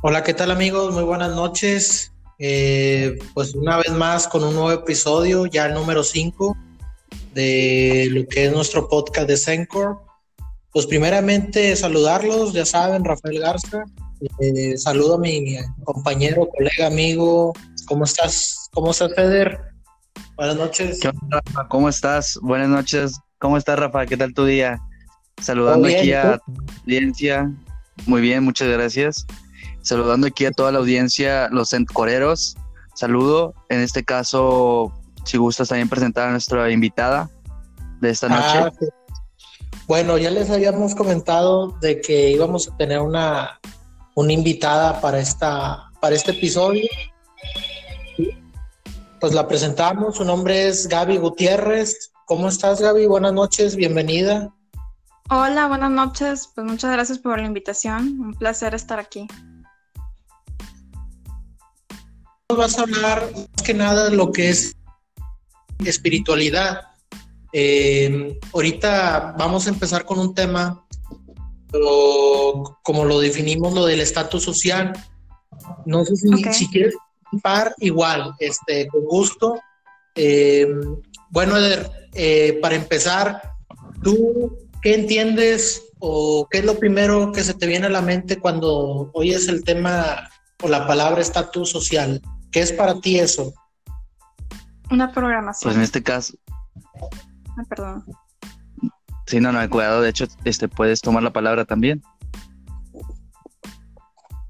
Hola, ¿qué tal amigos? Muy buenas noches. Eh, pues una vez más con un nuevo episodio, ya el número 5 de lo que es nuestro podcast de Sencor. Pues primeramente saludarlos, ya saben, Rafael Garza. Eh, saludo a mi compañero, colega, amigo. ¿Cómo estás? ¿Cómo estás, Feder? Buenas noches. ¿Cómo estás? Buenas noches. ¿Cómo estás, Rafa? ¿Qué tal tu día? Saludando aquí a tu audiencia. Muy bien, muchas gracias. Saludando aquí a toda la audiencia, los coreros. Saludo. En este caso, si gustas también presentar a nuestra invitada de esta noche. Ah, bueno, ya les habíamos comentado de que íbamos a tener una, una invitada para, esta, para este episodio. Pues la presentamos, su nombre es Gaby Gutiérrez. ¿Cómo estás, Gaby? Buenas noches, bienvenida. Hola, buenas noches. Pues muchas gracias por la invitación. Un placer estar aquí. Vas a hablar más que nada de lo que es espiritualidad. Eh, ahorita vamos a empezar con un tema, como lo definimos, lo del estatus social. No sé si, quieres par igual, este, con gusto. Eh, bueno, Eder, eh, para empezar, ¿tú qué entiendes o qué es lo primero que se te viene a la mente cuando oyes el tema o la palabra estatus social? ¿Qué es para ti eso? Una programación. Pues en este caso. Ah, perdón. Sí, no, no, cuidado. De hecho, este, puedes tomar la palabra también.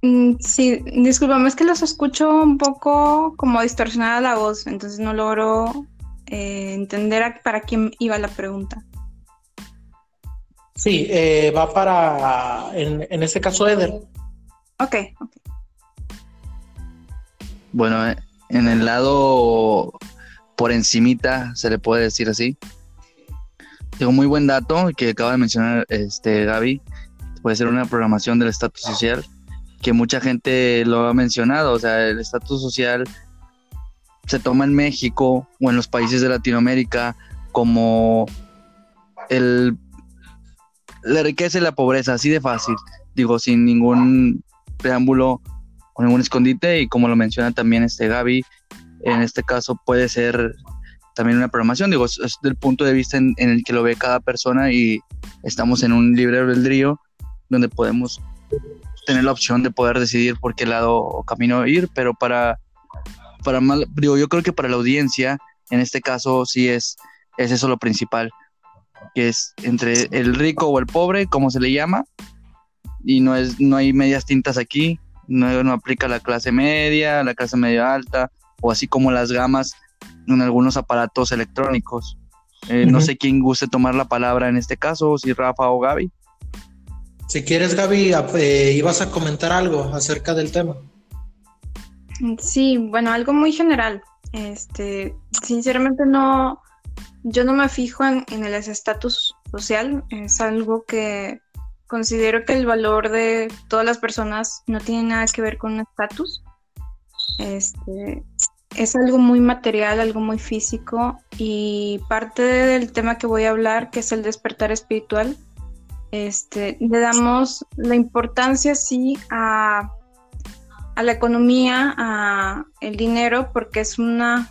Mm, sí, discúlpame, es que los escucho un poco como distorsionada la voz, entonces no logro eh, entender para quién iba la pregunta. Sí, eh, va para, en, en este caso, Eder. Ok, ok. Bueno, en el lado por encimita, se le puede decir así. Tengo muy buen dato que acaba de mencionar este Gaby. Puede ser una programación del estatus social que mucha gente lo ha mencionado. O sea, el estatus social se toma en México o en los países de Latinoamérica como el la riqueza y la pobreza, así de fácil. Digo, sin ningún preámbulo con ningún escondite y como lo menciona también este Gaby, en este caso puede ser también una programación, digo, es, del punto de vista en, el que lo ve cada persona y estamos en un libre albedrío donde podemos tener la opción de poder decidir por qué lado o camino ir, pero para, para mal, digo, yo creo que para la audiencia, en este caso sí es, es eso lo principal, que es entre el rico o el pobre, como se le llama, y no, es, no hay medias tintas aquí, no, aplica la clase media, la clase media alta, o así como las gamas en algunos aparatos electrónicos. Eh, no sé quién guste tomar la palabra en este caso, si Rafa o Gaby. Si quieres, Gaby, eh, ibas a comentar algo acerca del tema. Sí, bueno, algo muy general. Este, sinceramente no, yo no me fijo en, en el estatus social. Es algo que considero que el valor de todas las personas no tiene nada que ver con un estatus. Este, es algo muy material, algo muy físico y parte del tema que voy a hablar, que es el despertar espiritual, este, le damos la importancia sí a, a la economía, a el dinero, porque es una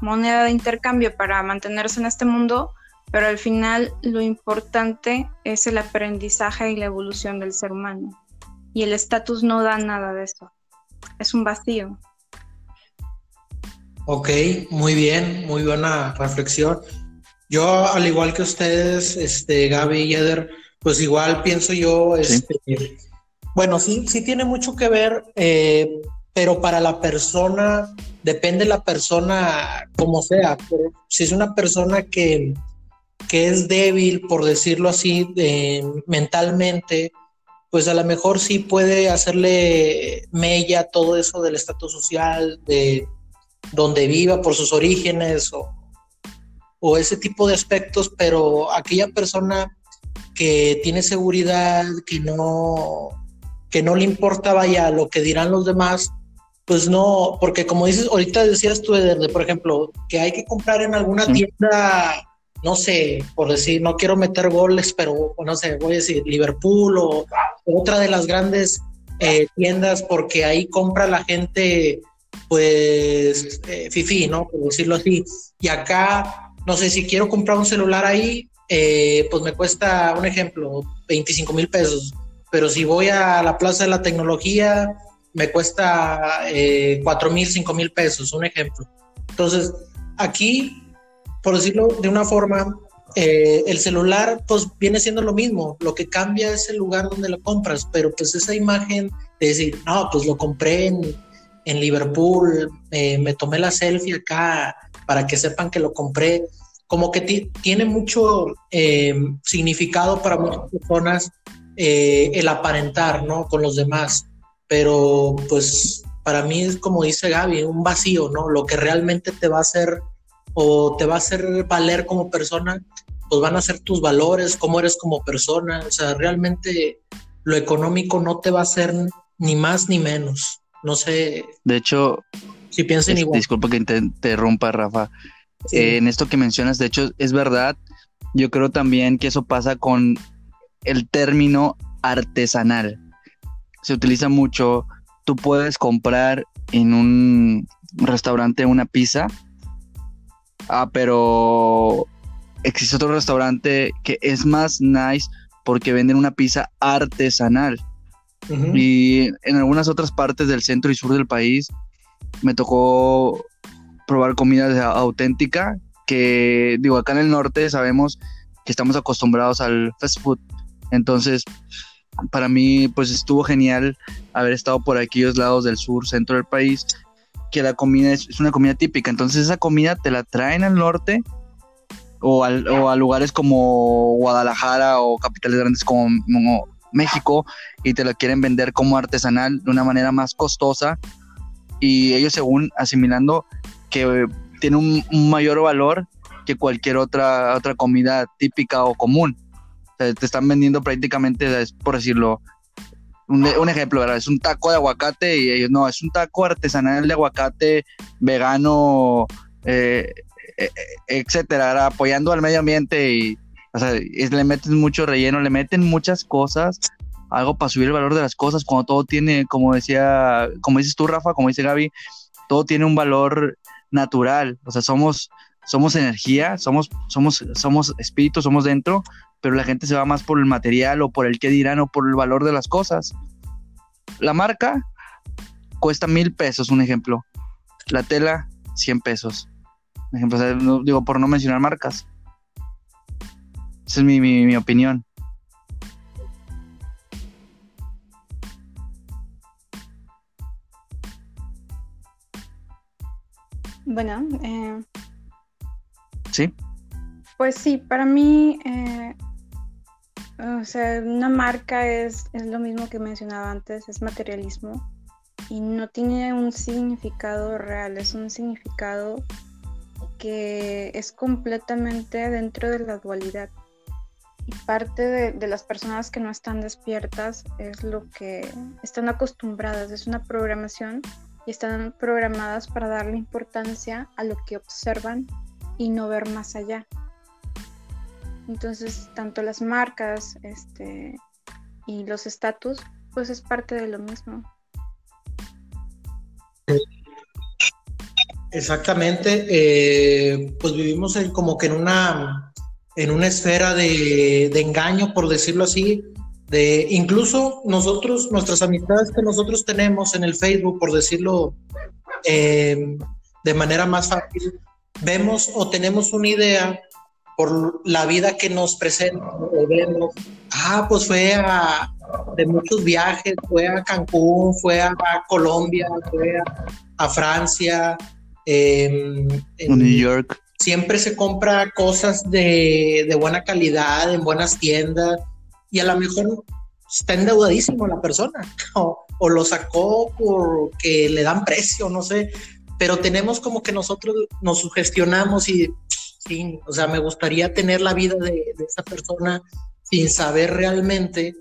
moneda de intercambio para mantenerse en este mundo, pero al final lo importante es el aprendizaje y la evolución del ser humano. Y el estatus no da nada de eso. Es un vacío. Ok, muy bien, muy buena reflexión. Yo, al igual que ustedes, este, Gaby y Eder, pues igual pienso yo, este, bueno, sí, sí tiene mucho que ver, eh, pero para la persona, depende la persona como sea. si es una persona que, que es débil, por decirlo así, mentalmente, pues a lo mejor sí puede hacerle mella todo eso del estatus social, de donde viva por sus orígenes o, o ese tipo de aspectos, pero aquella persona que tiene seguridad, que no, que no le importa vaya lo que dirán los demás, pues no, porque como dices, ahorita decías tú, de, por ejemplo, que hay que comprar en alguna tienda no sé, por decir, no quiero meter goles, pero no sé, voy a decir Liverpool o otra de las grandes eh, tiendas porque ahí compra la gente, pues, eh, fifi, ¿no? Por decirlo así. Y acá, no sé, si quiero comprar un celular ahí, eh, pues me cuesta, un ejemplo, 25 mil pesos. Pero si voy a la Plaza de la Tecnología, me cuesta eh, 4 mil, 5 mil pesos, un ejemplo. Entonces, aquí, por decirlo de una forma, eh, el celular pues viene siendo lo mismo, lo que cambia es el lugar donde lo compras, pero pues esa imagen de decir, no, pues lo compré en, en Liverpool, eh, me tomé la selfie acá para que sepan que lo compré, como que tiene mucho eh, significado para muchas personas el aparentar, ¿no? Con los demás, pero pues para mí es como dice Gaby, un vacío, ¿no? Lo que realmente te va a hacer o te va a hacer valer como persona, pues van a ser tus valores, cómo eres como persona. O sea, realmente lo económico no te va a hacer ni más ni menos. No sé. De hecho, si piensen igual. Disculpa que te interrumpa, Rafa. en esto que mencionas, de hecho, es verdad. Yo creo también que eso pasa con el término artesanal. Se utiliza mucho. Tú puedes comprar en un restaurante una pizza Ah, pero existe otro restaurante que es más nice porque venden una pizza artesanal. Y en algunas otras partes del centro y sur del país me tocó probar comida auténtica que digo acá en el norte sabemos que estamos acostumbrados al fast food entonces para mí pues estuvo genial haber estado por aquellos lados del sur centro del país que la comida es, una comida típica. Entonces esa comida te la traen al norte o, a lugares como Guadalajara o capitales grandes como, México y te la quieren vender como artesanal de una manera más costosa y ellos según asimilando que tiene un, mayor valor que cualquier otra, otra comida típica o común. te están vendiendo prácticamente, por decirlo, un, ejemplo, ¿verdad? Es un taco de aguacate y ellos, no, es un taco artesanal de aguacate vegano, eh, eh, etcétera, apoyando al medio ambiente y, o sea, le meten mucho relleno, le meten muchas cosas, algo para subir el valor de las cosas, cuando todo tiene, como decía, como dices tú, Rafa, como dice Gaby, todo tiene un valor natural, o sea, somos, somos energía, somos, somos, somos espíritu, somos dentro, pero la gente se va más por el material o por el que dirán o por el valor de las cosas. La marca cuesta mil pesos, un ejemplo. La tela, 100 pesos. ejemplo, digo, por no mencionar marcas. Esa es mi, mi, opinión. Bueno, eh, Pues sí, para mí eh, o sea, una marca es, es lo mismo que mencionaba antes, es materialismo y no tiene un significado real, es un significado que es completamente dentro de la dualidad. Y parte de, las personas que no están despiertas es lo que están acostumbradas, es una programación y están programadas para darle importancia a lo que observan y no ver más allá. Entonces, tanto las marcas este, y los estatus, pues es parte de lo mismo. Exactamente, eh, pues vivimos como que en una, en una esfera de, engaño, por decirlo así, de incluso nosotros, nuestras amistades que nosotros tenemos en el Facebook, por decirlo eh, de manera más fácil, vemos o tenemos una idea por la vida que nos presenta, vemos, ah, pues fue a, de muchos viajes, fue a Cancún, fue a, Colombia, fue a, Francia, em, en New York. Siempre se compra cosas de, de, buena calidad, en buenas tiendas, y a lo mejor está endeudadísimo la persona, o, o lo sacó porque le dan precio, no sé, pero tenemos como que nosotros nos sugestionamos y Sí, o sea, me gustaría tener la vida de, esa persona sin saber realmente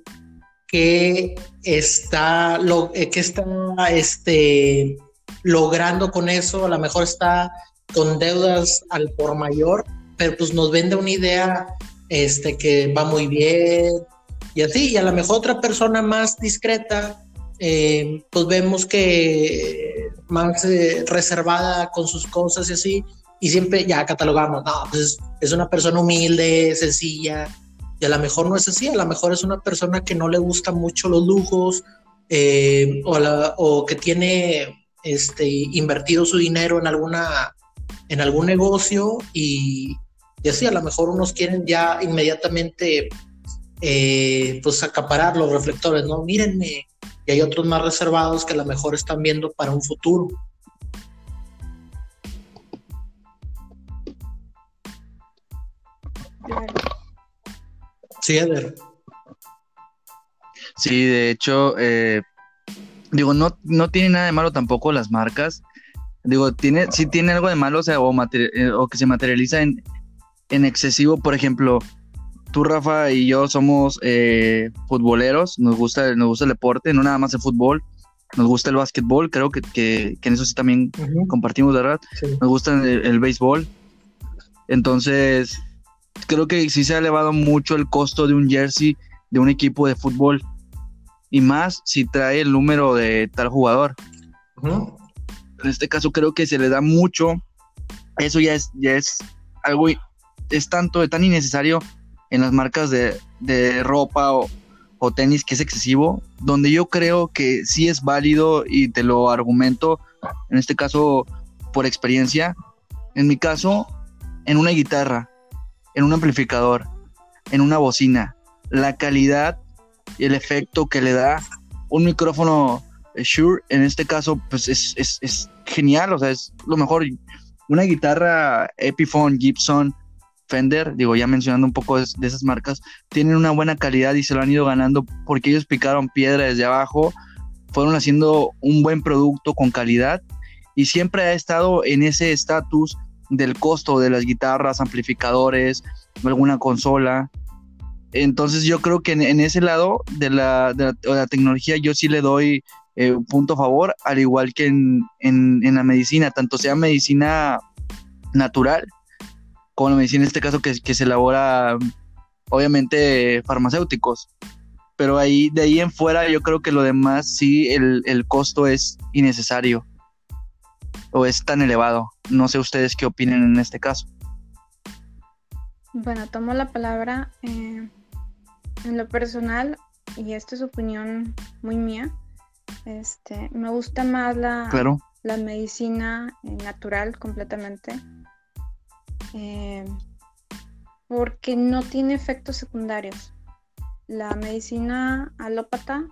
qué está, lo, eh, qué está este, logrando con eso. A lo mejor está con deudas al por mayor, pero pues nos vende una idea este, que va muy bien y así. Y a lo mejor otra persona más discreta eh, pues vemos que más eh, reservada con sus cosas y así, y siempre ya catalogamos, no, pues es una persona humilde, sencilla, y a lo mejor no es así, a lo mejor es una persona que no le gusta mucho los lujos eh, o, o, que tiene este, invertido su dinero en, alguna, en algún negocio y, y así a lo mejor unos quieren ya inmediatamente eh, pues acaparar los reflectores, ¿no? Mírenme, y hay otros más reservados que a lo mejor están viendo para un futuro. Sí, Eder. Sí, de hecho, eh, digo, no, no tiene nada de malo tampoco las marcas. Digo, tiene, sí tiene algo de malo, o sea, o, eh, o que se materializa en, en excesivo, por ejemplo, tú, Rafa, y yo somos eh, futboleros, nos gusta, nos gusta el deporte, no nada más el fútbol, nos gusta el básquetbol, creo que, que, en eso sí también compartimos, ¿verdad? Nos gusta el, el, béisbol. Entonces, creo que sí se ha elevado mucho el costo de un jersey de un equipo de fútbol. Y más si trae el número de tal jugador. En este caso creo que se le da mucho. Eso ya es, ya es algo, es tanto, tan innecesario en las marcas de, ropa o, tenis que es excesivo, donde yo creo que sí es válido y te lo argumento, en este caso por experiencia, en mi caso, en una guitarra, en un amplificador, en una bocina, la calidad y el efecto que le da un micrófono Shure, en este caso, pues es, es genial, o sea, es lo mejor. Una guitarra Epiphone, Gibson, Fender, digo, ya mencionando un poco de, esas marcas, tienen una buena calidad y se lo han ido ganando porque ellos picaron piedra desde abajo, fueron haciendo un buen producto con calidad y siempre ha estado en ese estatus del costo de las guitarras, amplificadores, alguna consola. Entonces yo creo que en, ese lado de la, tecnología yo sí le doy eh, un punto a favor, al igual que en, en la medicina, tanto sea medicina natural como la medicina en este caso que, que se elabora obviamente farmacéuticos. Pero ahí, de ahí en fuera, yo creo que lo demás sí, el, costo es innecesario o es tan elevado. No sé ustedes qué opinen en este caso. Bueno, tomo la palabra eh, en lo personal y esta es opinión muy mía. Este, me gusta más la, la medicina natural completamente. Eh, porque no tiene efectos secundarios. La medicina alópata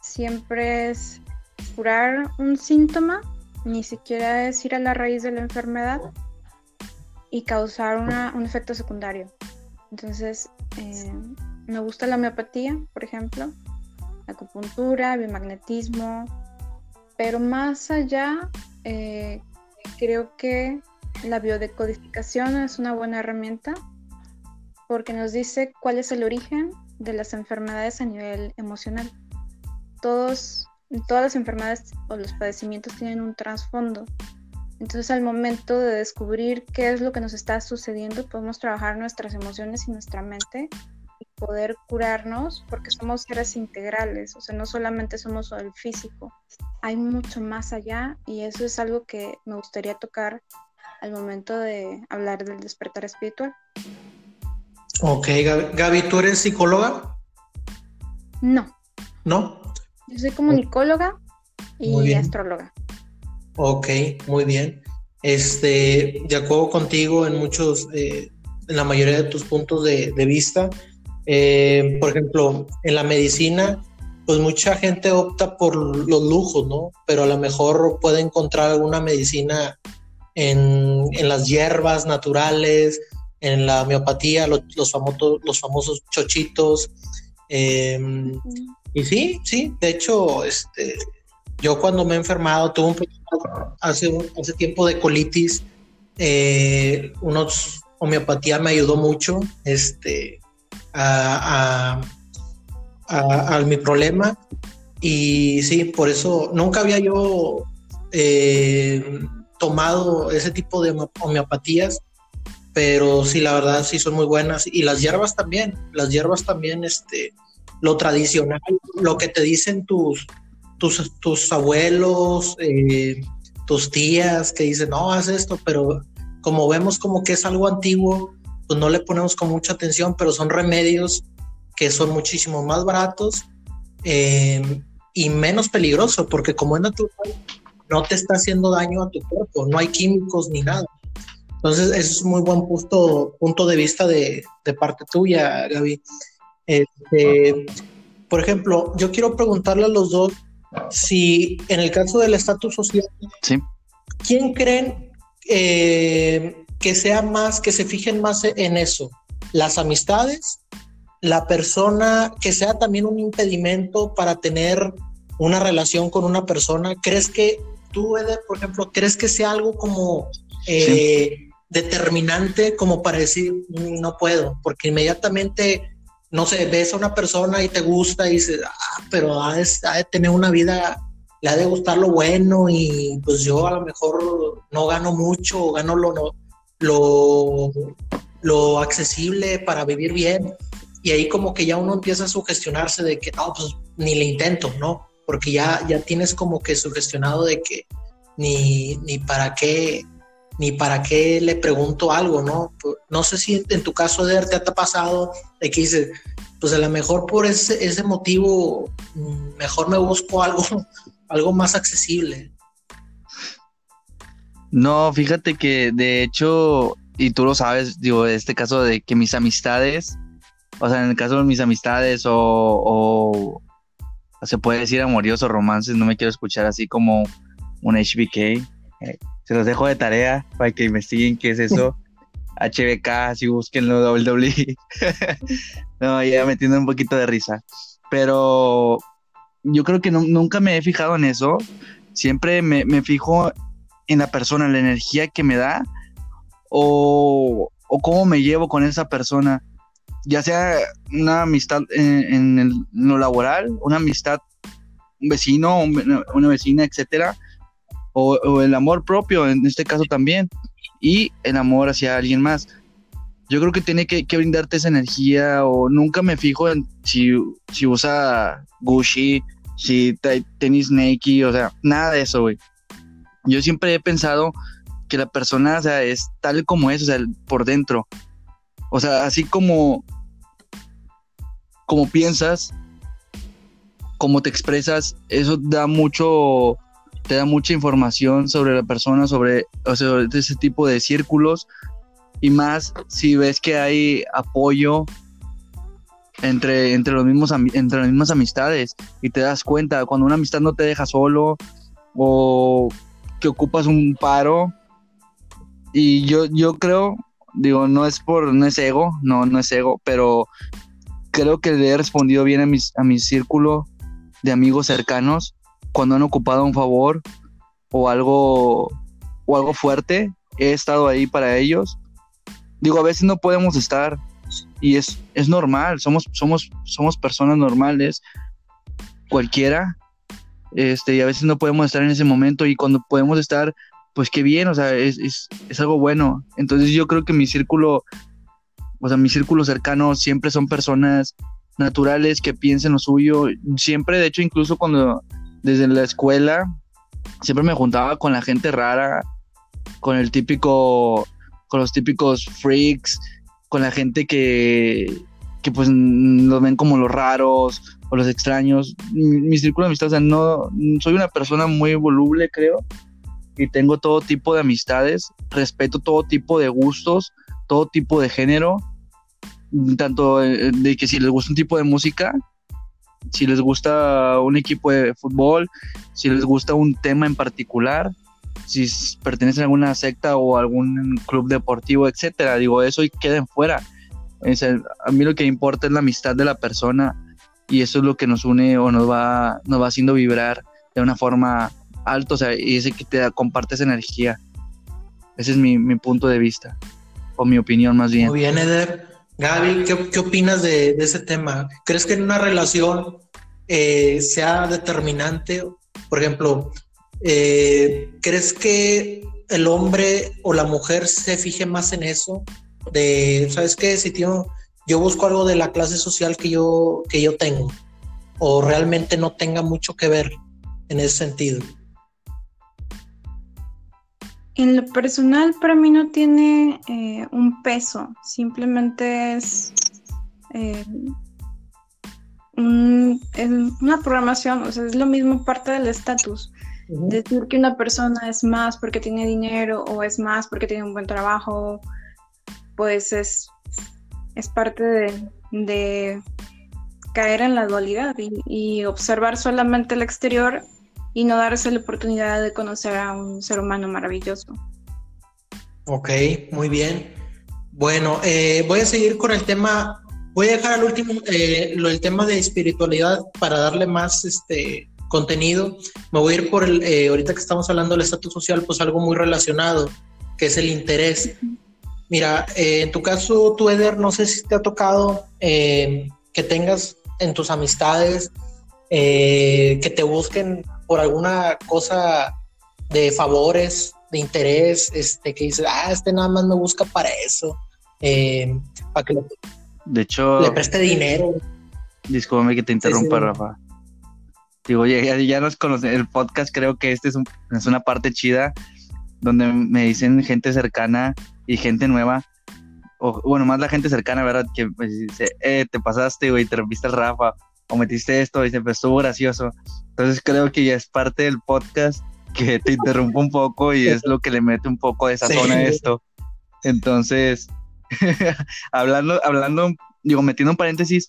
siempre es curar un síntoma, ni siquiera es ir a la raíz de la enfermedad y causar un efecto secundario. Entonces, eh, me gusta la homeopatía, por ejemplo, acupuntura, biomagnetismo, pero más allá, eh, creo que la biodecodificación es una buena herramienta porque nos dice cuál es el origen de las enfermedades a nivel emocional. Todos, todas las enfermedades o los padecimientos tienen un trasfondo. Entonces al momento de descubrir qué es lo que nos está sucediendo, podemos trabajar nuestras emociones y nuestra mente y poder curarnos porque somos seres integrales, o sea, no solamente somos el físico, hay mucho más allá y eso es algo que me gustaría tocar al momento de hablar del despertar espiritual. Ok, Gaby, ¿tú eres psicóloga? No. ¿No? Yo soy comunicóloga y astróloga. Ok, muy bien. Este, de acuerdo contigo en muchos, eh, en la mayoría de tus puntos de, vista. Eh, por ejemplo, en la medicina, pues mucha gente opta por los lujos, ¿no? Pero a lo mejor puede encontrar alguna medicina en, las hierbas naturales, en la homeopatía, los, famosos, los famosos chochitos. Em, y sí, sí, de hecho, este, yo cuando me he enfermado, tuve un problema hace, hace tiempo de colitis, eh, unos homeopatía me ayudó mucho este, a, a, mi problema. Y sí, por eso nunca había yo eh, tomado ese tipo de homeopatías, pero sí, la verdad sí son muy buenas. Y las hierbas también, las hierbas también, este, lo tradicional, lo que te dicen tus, tus, tus abuelos, eh, tus tías que dicen, no, haz esto, pero como vemos como que es algo antiguo, pues no le ponemos con mucha atención, pero son remedios que son muchísimo más baratos eh, y menos peligrosos, porque como es natural, no te está haciendo daño a tu cuerpo, no hay químicos ni nada. Entonces, eso es un muy buen punto, punto de vista de, de parte tuya, Gaby. Este, por ejemplo, yo quiero preguntarle a los dos si en el caso del estatus social, ¿quién creen eh, que sea más, que se fijen más en eso? ¿Las amistades? ¿La persona que sea también un impedimento para tener una relación con una persona? ¿Crees que tú, Eder, por ejemplo, crees que sea algo como eh, determinante como para decir mm, no puedo? Porque inmediatamente no sé, ves a una persona y te gusta y dices, ah, pero ha de, tener una vida, le ha de gustar lo bueno y pues yo a lo mejor no gano mucho, gano lo, lo, lo accesible para vivir bien. Y ahí como que ya uno empieza a sugestionarse de que, no, pues ni le intento, ¿no? Porque ya, ya tienes como que sugestionado de que ni, ni para qué, ni para qué le pregunto algo, ¿no? No sé si en tu caso, de te ha pasado de que dices, pues a lo mejor por ese, ese motivo, mm, mejor me busco algo, algo más accesible. No, fíjate que de hecho, y tú lo sabes, digo, este caso de que mis amistades, o sea, en el caso de mis amistades o se puede decir amoríos o romances, no me quiero escuchar así como un HBK. Se los dejo de tarea para que investiguen qué es eso. HBK, si busquenlo WWE. no, ya metiendo un poquito de risa. Pero yo creo que nunca me he fijado en eso. Siempre me, fijo en la persona, la energía que me da o, cómo me llevo con esa persona. Ya sea una amistad en, lo laboral, una amistad, un vecino, una vecina, etcétera o, el amor propio en este caso también, y el amor hacia alguien más. Yo creo que tiene que, brindarte esa energía o nunca me fijo en si, si usa Gucci, si tenis Nike, o sea, nada de eso, güey. Yo siempre he pensado que la persona, o sea, es tal como es, o sea, por dentro. O sea, así como, como piensas, como te expresas, eso da mucho te da mucha información sobre la persona, sobre, ese tipo de círculos. Y más si ves que hay apoyo entre, entre, los mismos, entre las mismas amistades. Y te das cuenta cuando una amistad no te deja solo o que ocupas un paro. Y yo, yo creo, digo, no es por, no es ego, no, no es ego, pero creo que le he respondido bien a, mis, a mi círculo de amigos cercanos cuando han ocupado un favor o algo o algo fuerte, he estado ahí para ellos. Digo, a veces no podemos estar y es, es normal, somos, somos, somos personas normales, cualquiera, este, y a veces no podemos estar en ese momento y cuando podemos estar, pues qué bien, o sea, es, es, es algo bueno. Entonces yo creo que mi círculo, o sea, mi círculo cercano siempre son personas naturales que piensen lo suyo, siempre, de hecho, incluso cuando desde la escuela siempre me juntaba con la gente rara, con el típico, con los típicos freaks, con la gente que, que pues nos ven como los raros o los extraños. Mi, círculo de amistades, o sea, no, soy una persona muy voluble, creo, y tengo todo tipo de amistades, respeto todo tipo de gustos, todo tipo de género, tanto de que si les gusta un tipo de música, si les gusta un equipo de fútbol, si les gusta un tema en particular, si pertenecen a alguna secta o algún club deportivo, etcétera. Digo, eso y queden fuera. a mí lo que importa es la amistad de la persona y eso es lo que nos une o nos va, nos va haciendo vibrar de una forma alta, o sea, y ese que te comparte esa energía. Ese es mi, mi punto de vista, o mi opinión más bien. Muy bien, Eder. Gaby, ¿qué, opinas de, ese tema? ¿Crees que en una relación eh, sea determinante? Por ejemplo, eh, ¿crees que el hombre o la mujer se fije más en eso? De, ¿sabes qué? Si yo busco algo de la clase social que yo, que yo tengo, o realmente no tenga mucho que ver. en ese sentido. En lo personal, para mí no tiene eh, un peso, simplemente es, eh, una programación, o sea, es lo mismo parte del estatus. Decir que una persona es más porque tiene dinero o es más porque tiene un buen trabajo, pues es, es parte de, caer en la dualidad y, observar solamente el exterior y no darse la oportunidad de conocer a un ser humano maravilloso. Ok, muy bien. Bueno, eh, voy a seguir con el tema, voy a dejar al último eh, lo, el tema de espiritualidad para darle más este, contenido. Me voy a ir por el, eh, ahorita que estamos hablando del estatus social, pues algo muy relacionado, que es el interés. Mira, en tu caso, tú, Eder, no sé si te ha tocado que tengas en tus amistades que te busquen por alguna cosa de favores, de interés, este, que dices, ah, este nada más me busca para eso, eh, para que le, de hecho, le preste dinero. Discúlpame que te interrumpa, Rafa. Digo, ya, ya, nos conocen, el podcast creo que este es, es una parte chida donde me dicen gente cercana y gente nueva, o bueno, más la gente cercana, ¿verdad? Que me dice, eh, te pasaste, güey, te rompiste el Rafa, o metiste esto, y se pues estuvo gracioso. Entonces creo que ya es parte del podcast que te interrumpo un poco y es lo que le mete un poco de sazón a esto. Entonces, hablando, hablando, digo, metiendo un paréntesis,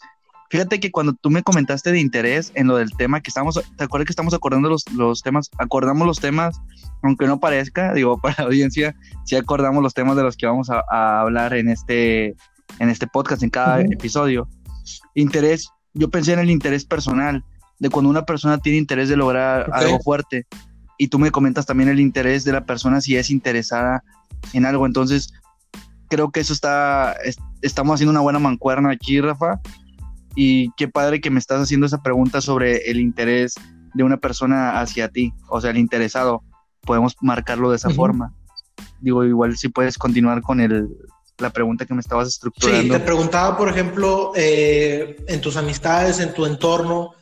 fíjate que cuando tú me comentaste de interés en lo del tema que estamos, ¿te acuerdas que estamos acordando los, los temas? Acordamos los temas, aunque no parezca, digo, para la audiencia, sí acordamos los temas de los que vamos a, hablar en este, en este podcast, en cada episodio. Interés, yo pensé en el interés personal de cuando una persona tiene interés de lograr algo fuerte. Y tú me comentas también el interés de la persona si es interesada en algo. Entonces, creo que eso está, estamos haciendo una buena mancuerna aquí, Rafa. Y qué padre que me estás haciendo esa pregunta sobre el interés de una persona hacia ti, o sea, el interesado. Podemos marcarlo de esa forma. Digo, igual si puedes continuar con el, la pregunta que me estabas estructurando. Sí, te preguntaba, por ejemplo, eh, en tus amistades, en tu entorno,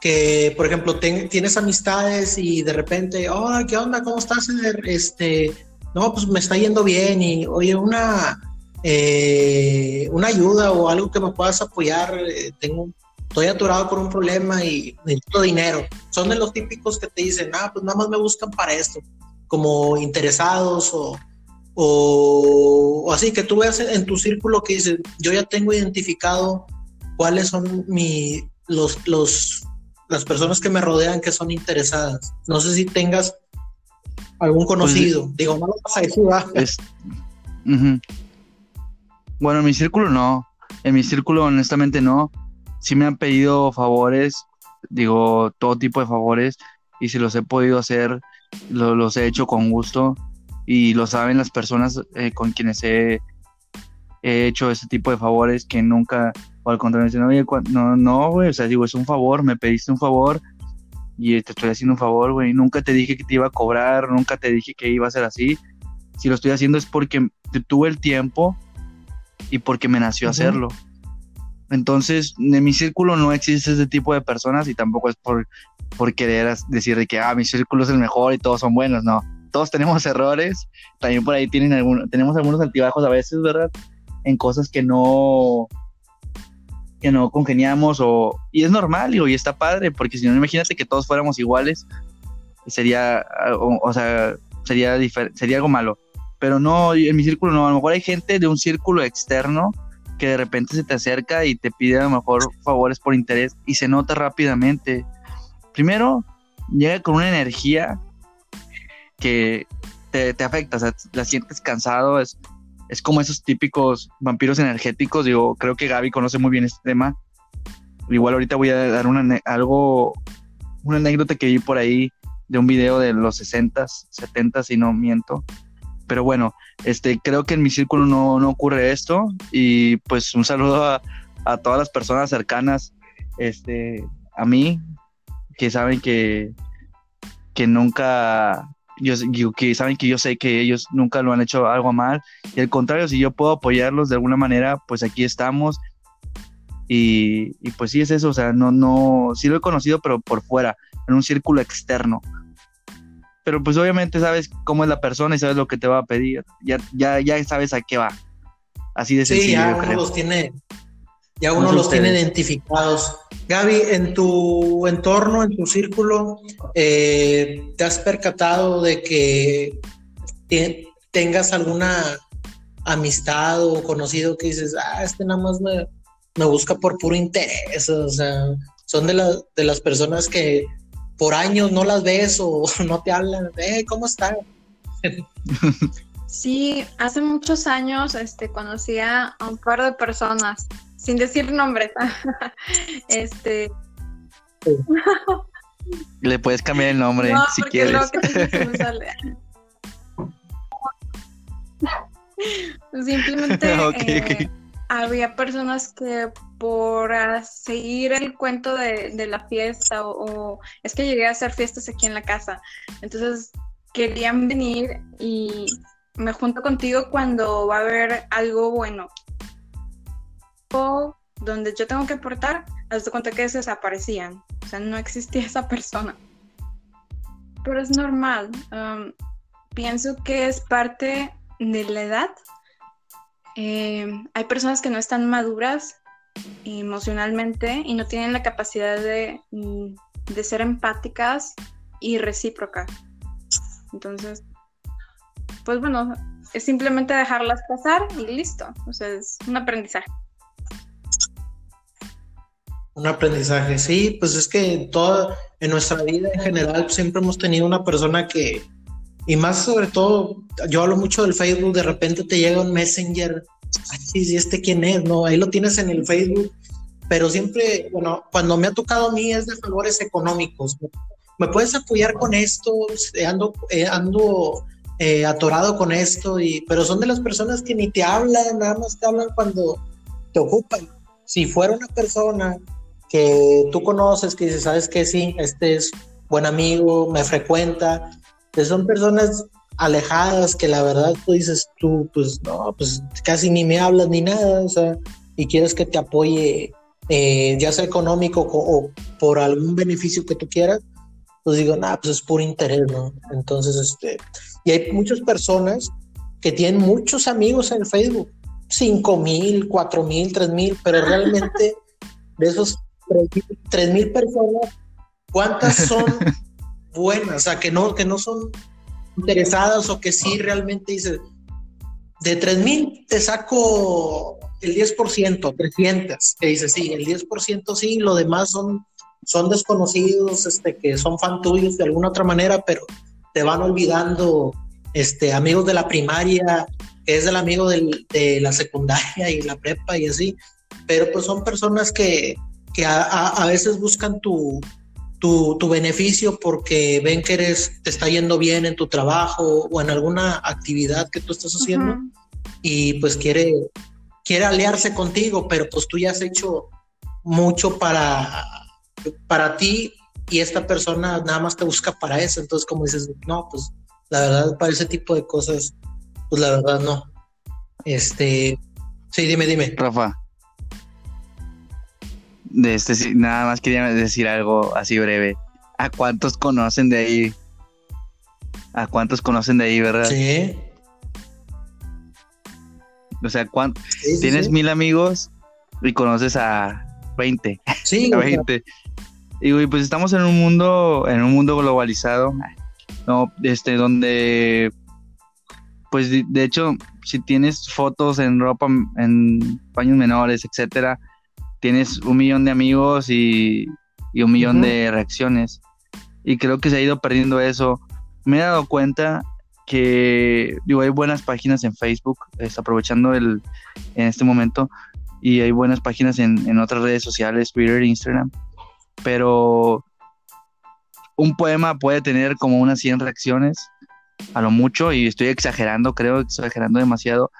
que, por ejemplo, tienes amistades y de repente, oh, ¿qué onda? ¿Cómo estás? Este, no, pues me está yendo bien y, oye, una, eh, una ayuda o algo que me puedas apoyar, eh, tengo, estoy aturado por un problema y necesito dinero. Son de los típicos que te dicen, ah, pues nada más me buscan para esto, como interesados o, o, así que tú veas en tu círculo que dices, yo ya tengo identificado cuáles son mi, los, los las personas que me rodean que son interesadas. No sé si tengas algún pues, conocido. Digo, no lo vas a decir, Bueno, en mi círculo no. En mi círculo, honestamente, no. Sí me han pedido favores, digo, todo tipo de favores, y si los he podido hacer, los he hecho con gusto, y lo saben las personas eh, con quienes he, he hecho ese tipo de favores que nunca o al contrario, dicen, oye, no, no, güey, o sea, digo, es un favor, me pediste un favor y te estoy haciendo un favor, güey. Nunca te dije que te iba a cobrar, nunca te dije que iba a ser así. Si lo estoy haciendo es porque tuve el tiempo y porque me nació hacerlo. Entonces, en mi círculo no existe ese tipo de personas y tampoco es por, por querer decir de que, ah, mi círculo es el mejor y todos son buenos, no. Todos tenemos errores, también por ahí tienen algún, tenemos algunos altibajos a veces, ¿verdad? En cosas que no, que no congeniamos o y es normal y está padre porque si no imagínate que todos fuéramos iguales sería o, sea sería sería algo malo pero no en mi círculo no a lo mejor hay gente de un círculo externo que de repente se te acerca y te pide a lo mejor favores por interés y se nota rápidamente primero llega con una energía que te, te afecta o sea la sientes cansado es es como esos típicos vampiros energéticos. Digo, creo que Gaby conoce muy bien este tema. Igual ahorita voy a dar una, algo, una anécdota que vi por ahí de un video de los 60s, 70 si no miento. Pero bueno, este, creo que en mi círculo no, ocurre esto. Y pues un saludo a, a, todas las personas cercanas este, a mí, que saben que, que nunca yo, que saben que yo sé que ellos nunca lo han hecho algo mal y al contrario si yo puedo apoyarlos de alguna manera pues aquí estamos Y, y, pues sí es eso, o sea, no, no, sí lo he conocido, pero por fuera, en un círculo externo. Pero pues obviamente sabes cómo es la persona y sabes lo que te va a pedir. Ya, ya, ya sabes a qué va. Así de sencillo. Sí, ya uno los tiene, ya uno los tiene identificados. Gaby, en tu entorno, en tu círculo, eh, ¿te has percatado de que tengas alguna amistad o conocido que dices, ah, este nada más me, me busca por puro interés? O sea, son de, las de las personas que por años no las ves o no te hablan, eh, ¿cómo están? Sí, hace muchos años este, conocía a un par de personas, sin decir nombres. este. Le puedes cambiar el nombre si quieres. Simplemente eh, había personas que por seguir el cuento de, la fiesta o, o, es que llegué a hacer fiestas aquí en la casa, entonces querían venir y me junto contigo cuando va a haber algo bueno. Donde yo tengo que aportar, haz de cuenta que desaparecían. O sea, no existía esa persona. Pero es normal. Pienso que es parte de la edad. Eh, hay personas que no están maduras emocionalmente y no tienen la capacidad de, mm, de ser empáticas y recíprocas. Entonces, pues bueno, es simplemente dejarlas pasar y listo. O sea, es un aprendizaje. Un aprendizaje, sí, pues es que en toda, en nuestra vida en general siempre hemos tenido una persona que, y más sobre todo, yo hablo mucho del Facebook, de repente te llega un Messenger, ay, sí, este quién es, no, ahí lo tienes en el Facebook, pero siempre, bueno, cuando me ha tocado a mí es de favores económicos, me puedes apoyar con esto, ando, eh, ando eh, atorado con esto, y, pero son de las personas que ni te hablan, nada más te hablan cuando te ocupan. Si fuera una persona que tú conoces, que dices, sabes que sí, este es buen amigo, me frecuenta, que son personas alejadas que la verdad tú dices, tú pues no, pues casi ni me hablas ni nada, o sea, y quieres que te apoye, eh, ya sea económico o, por algún beneficio que tú quieras, pues digo, nada, pues es puro interés, ¿no? Entonces, este, y hay muchas personas que tienen muchos amigos en Facebook, cinco mil, cuatro mil, tres mil, pero realmente de esos tres mil personas, ¿cuántas son buenas? O sea, que no, que no son interesadas o que sí realmente dices, de tres mil te saco el 10%, 300, que dice, sí, el 10% sí, lo demás son, son desconocidos, este, que son fan tuyos de alguna otra manera, pero te van olvidando este, amigos de la primaria, que es el amigo de la secundaria y la prepa y así, pero pues son personas que, que a, veces buscan tu, tu, tu, beneficio porque ven que eres, te está yendo bien en tu trabajo o en alguna actividad que tú estás haciendo y pues quiere, quiere aliarse contigo, pero pues tú ya has hecho mucho para, para ti y esta persona nada más te busca para eso. Entonces, como dices, no, pues la verdad, para ese tipo de cosas, pues la verdad no. Este, sí, dime, dime. Rafa. De este, nada más quería decir algo así breve. ¿A cuántos conocen de ahí? ¿A cuántos conocen de ahí, verdad? Sí. O sea, tienes mil amigos y conoces a 20. Sí. a 20. Y pues estamos en un mundo, en un mundo globalizado, ¿no? Este, donde, pues de, hecho, si tienes fotos en ropa, en paños menores, etcétera, tienes un millón de amigos y, un millón de reacciones. Y creo que se ha ido perdiendo eso. Me he dado cuenta que, digo, hay buenas páginas en Facebook, aprovechando el, en este momento, y hay buenas páginas en, en otras redes sociales, Twitter, Instagram pero un poema puede tener como unas 100 reacciones, a lo mucho, y estoy exagerando, creo exagerando demasiado,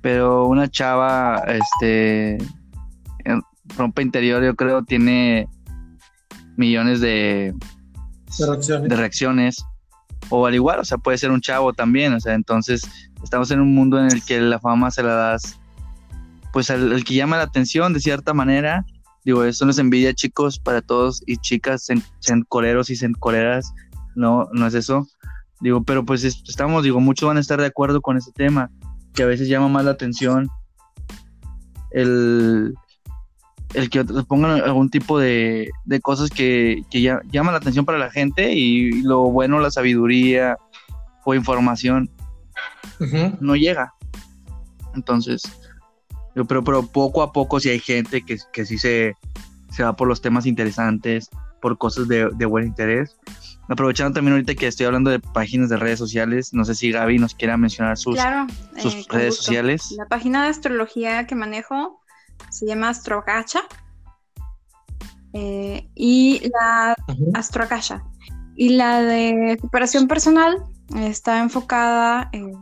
pero una chava, este, rompe interior, yo creo, tiene millones de, reacciones. de reacciones, o al igual, o sea, puede ser un chavo también, o sea, entonces estamos en un mundo en el que la fama se la das pues el, que llama la atención de cierta manera. Digo, eso no es envidia, chicos, para todos y chicas, sean coleros y sean coleras, no, no es eso. Digo, pero pues estamos, digo, muchos van a estar de acuerdo con ese tema, que a veces llama más la atención el, el que pongan algún tipo de, de cosas que, que ya, llaman la atención para la gente y lo bueno, la sabiduría o información no llega. Entonces, pero, pero poco a poco si hay gente que, que sí se, se va por los temas interesantes, por cosas de, de buen interés. Aprovechando también ahorita que estoy hablando de páginas de redes sociales, no sé si Gaby nos quiera mencionar sus, sus eh, redes sociales. La página de astrología que manejo se llama Astrogacha eh, y la uh y la de superación personal está enfocada en,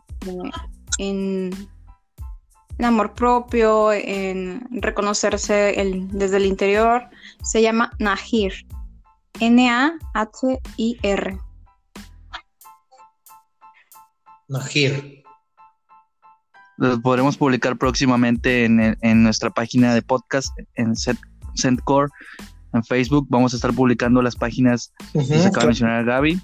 en, amor propio, en reconocerse desde el interior. Se llama Nahir. N-A-H-I-R. Nahir. Los podremos publicar próximamente en, nuestra página de podcast, en Sendcore, en Facebook. Vamos a estar publicando las páginas que se acaba de mencionar Gaby.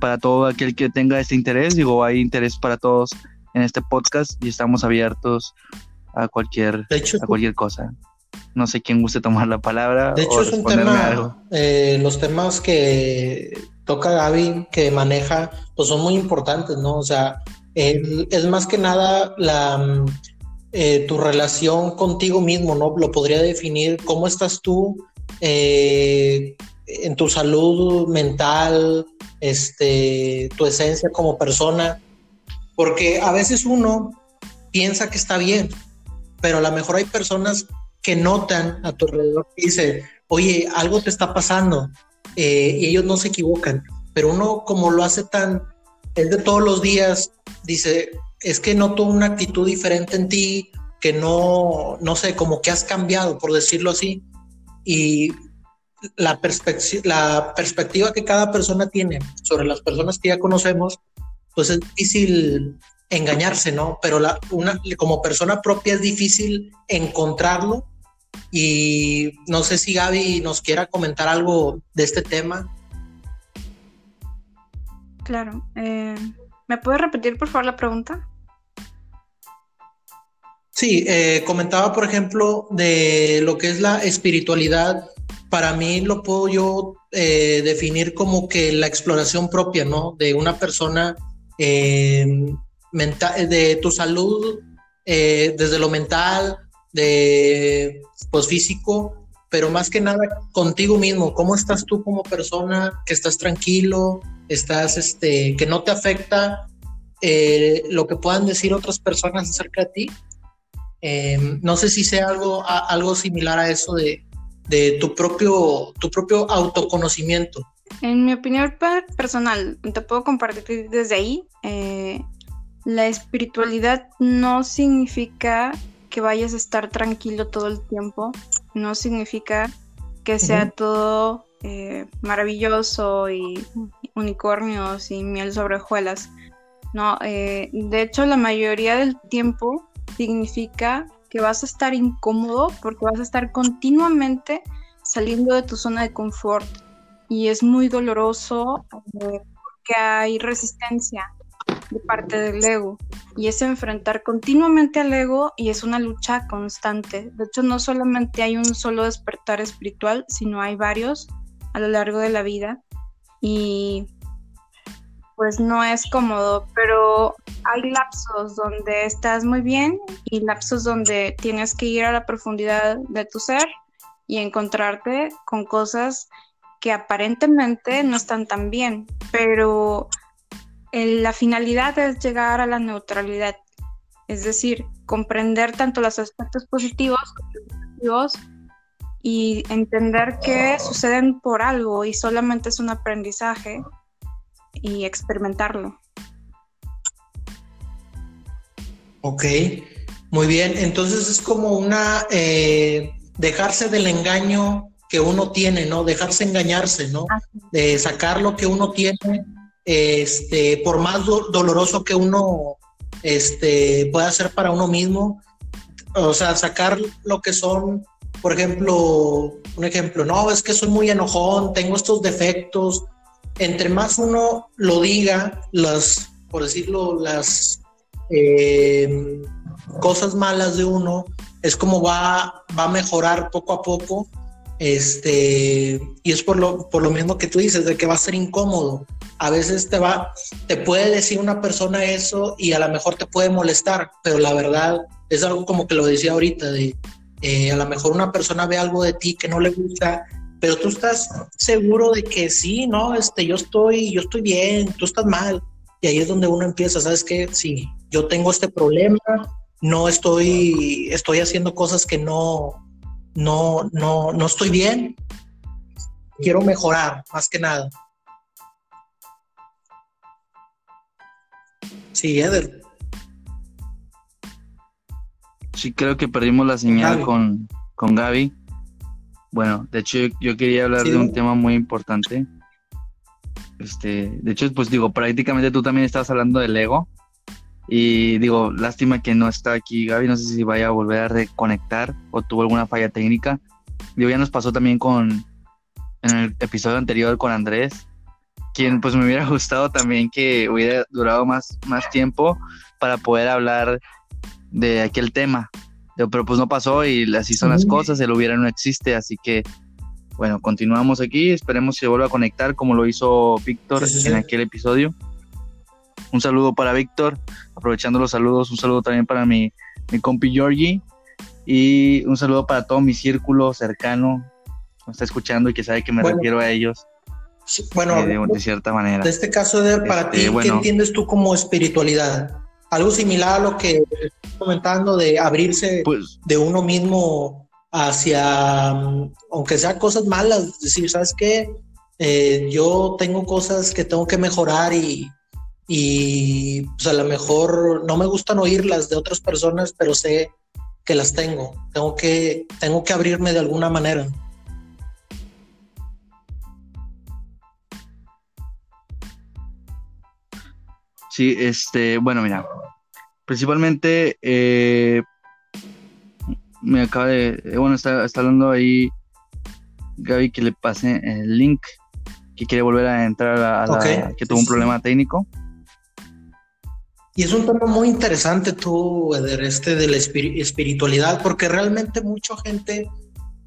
Para todo aquel que tenga este interés, digo, hay interés para todos en este podcast y estamos abiertos a cualquier, a cualquier cosa. No sé quién guste tomar la palabra. De hecho, es un tema, eh, los temas que toca Gaby, que maneja, pues son muy importantes, ¿no? O sea, es más que nada la, eh, tu relación contigo mismo, ¿no? Lo podría definir cómo estás tú eh, en tu salud mental, este, tu esencia como persona, porque a veces uno piensa que está bien, pero a lo mejor hay personas que notan a tu alrededor y dicen, oye, algo te está pasando, eh, y ellos no se equivocan, pero uno como lo hace tan es de todos los días, dice, es que noto una actitud diferente en ti, que no, no sé, como que has cambiado, por decirlo así. Y la, perspectiva que cada persona tiene sobre las personas que ya conocemos, pues es difícil engañarse, ¿no? Pero como persona propia es difícil encontrarlo. Y no sé si Gaby nos quiera comentar algo de este tema. Claro. Eh, ¿Me puedes repetir, por favor, la pregunta? Sí, eh, comentaba, por ejemplo, de lo que es la espiritualidad. Para mí lo puedo yo eh, definir como que la exploración propia, ¿no? De una persona mental, de tu salud, desde lo mental, de pues físico, pero más que nada contigo mismo. ¿Cómo estás tú como persona? Que estás tranquilo, estás, este, que no te afecta eh, lo que puedan decir otras personas acerca de ti. Em, no sé si sea algo, algo similar a eso de, tu, propio, tu propio autoconocimiento. En mi opinión personal, te puedo compartir desde ahí. Eh, la espiritualidad no significa que vayas a estar tranquilo todo el tiempo, no significa que sea todo eh, maravilloso y unicornios y miel sobre hojuelas. No, eh, de hecho la mayoría del tiempo significa que vas a estar incómodo porque vas a estar continuamente saliendo de tu zona de confort y es muy doloroso eh, porque hay resistencia de parte del ego y es enfrentar continuamente al ego y es una lucha constante. De hecho, no solamente hay un solo despertar espiritual, sino hay varios a lo largo de la vida y pues no es cómodo, pero hay lapsos donde estás muy bien y lapsos donde tienes que ir a la profundidad de tu ser y encontrarte con cosas que aparentemente no están tan bien, pero la finalidad es llegar a la neutralidad, es decir, comprender tanto los aspectos positivos como los negativos y entender que suceden por algo y solamente es un aprendizaje y experimentarlo. Ok, muy bien. Entonces es como una eh, dejarse del engaño que uno tiene, ¿no? Dejarse engañarse, ¿no? De sacar lo que uno tiene, este, por más doloroso que uno este, pueda ser para uno mismo, o sea, sacar lo que son, por ejemplo, un ejemplo, no, es que soy muy enojón, tengo estos defectos. Entre más uno lo diga, las, por decirlo, las eh, cosas malas de uno, es como va, va a mejorar poco a poco. Este, y es por lo, por lo mismo que tú dices, de que va a ser incómodo. A veces te va, te puede decir una persona eso y a lo mejor te puede molestar, pero la verdad es algo como que lo decía ahorita, de eh, a lo mejor una persona ve algo de ti que no le gusta, pero tú estás seguro de que sí, no, este, yo estoy, yo estoy bien, tú estás mal. Y ahí es donde uno empieza, ¿sabes qué? Sí, yo tengo este problema, no estoy, estoy haciendo cosas que no, no, no, no estoy bien. Quiero mejorar, más que nada. Sí, Eder. Sí, creo que perdimos la señal con, con Gaby. Bueno, de hecho yo, quería hablar de un tema muy importante. Este, de hecho, pues digo, prácticamente tú también estabas hablando del ego. Y digo, lástima que no está aquí Gaby, no sé si vaya a volver a reconectar o tuvo alguna falla técnica. Digo, ya nos pasó también con, en el episodio anterior con Andrés, quien pues me hubiera gustado también que hubiera durado más, más tiempo para poder hablar de aquel tema. Pero pues no pasó y así son las cosas, el hubiera no existe, así que bueno, continuamos aquí, esperemos que vuelva a conectar como lo hizo Víctor en aquel episodio. Un saludo para Víctor, aprovechando los saludos, un saludo también para mi, mi compi Georgie y un saludo para todo mi círculo cercano que me está escuchando y que sabe que me refiero a ellos. Bueno, eh, de, cierta manera. En este caso, de, para este, ti, ¿qué entiendes tú como espiritualidad? Algo similar a lo que estoy comentando de abrirse pues de uno mismo hacia, aunque sea cosas malas, decir, ¿sabes qué? Eh, yo tengo cosas que tengo que mejorar y, y pues a lo mejor no me gustan oírlas de otras personas, pero sé que las tengo. Tengo que, tengo que abrirme de alguna manera. Sí, este, bueno, mira, principalmente eh, me acaba de, eh, bueno, está, está hablando ahí Gaby que le pase el link, que quiere volver a entrar a, la, que tuvo un problema técnico. Y es un tema muy interesante tú, Eder, este de la espiritualidad, porque realmente mucha gente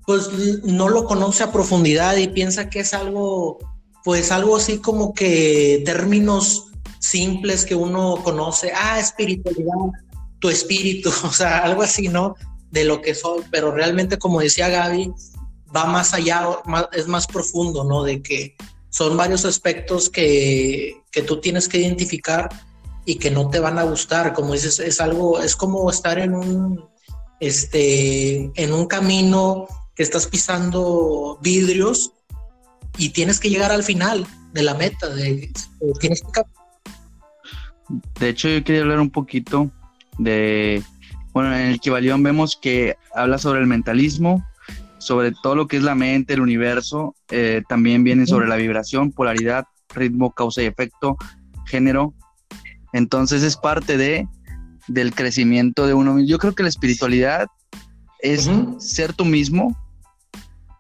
pues no lo conoce a profundidad y piensa que es algo, pues algo así como que términos simples que uno conoce, ah, espiritualidad, tu espíritu, o sea, algo así, ¿no? De lo que soy, pero realmente como decía Gaby, va más allá, es más profundo, ¿no? De que son varios aspectos que, que tú tienes que identificar y que no te van a gustar. Como dices, es algo, es como estar en un, este, en un camino que estás pisando vidrios y tienes que llegar al final de la meta. De, tienes que... de hecho, yo quería hablar un poquito de, bueno, en el Kibalión vemos que habla sobre el mentalismo, sobre todo lo que es la mente, el universo, eh, también viene sobre la vibración, polaridad, ritmo, causa y efecto, género, entonces es parte de del crecimiento de uno mismo. Yo creo que la espiritualidad es ser tú mismo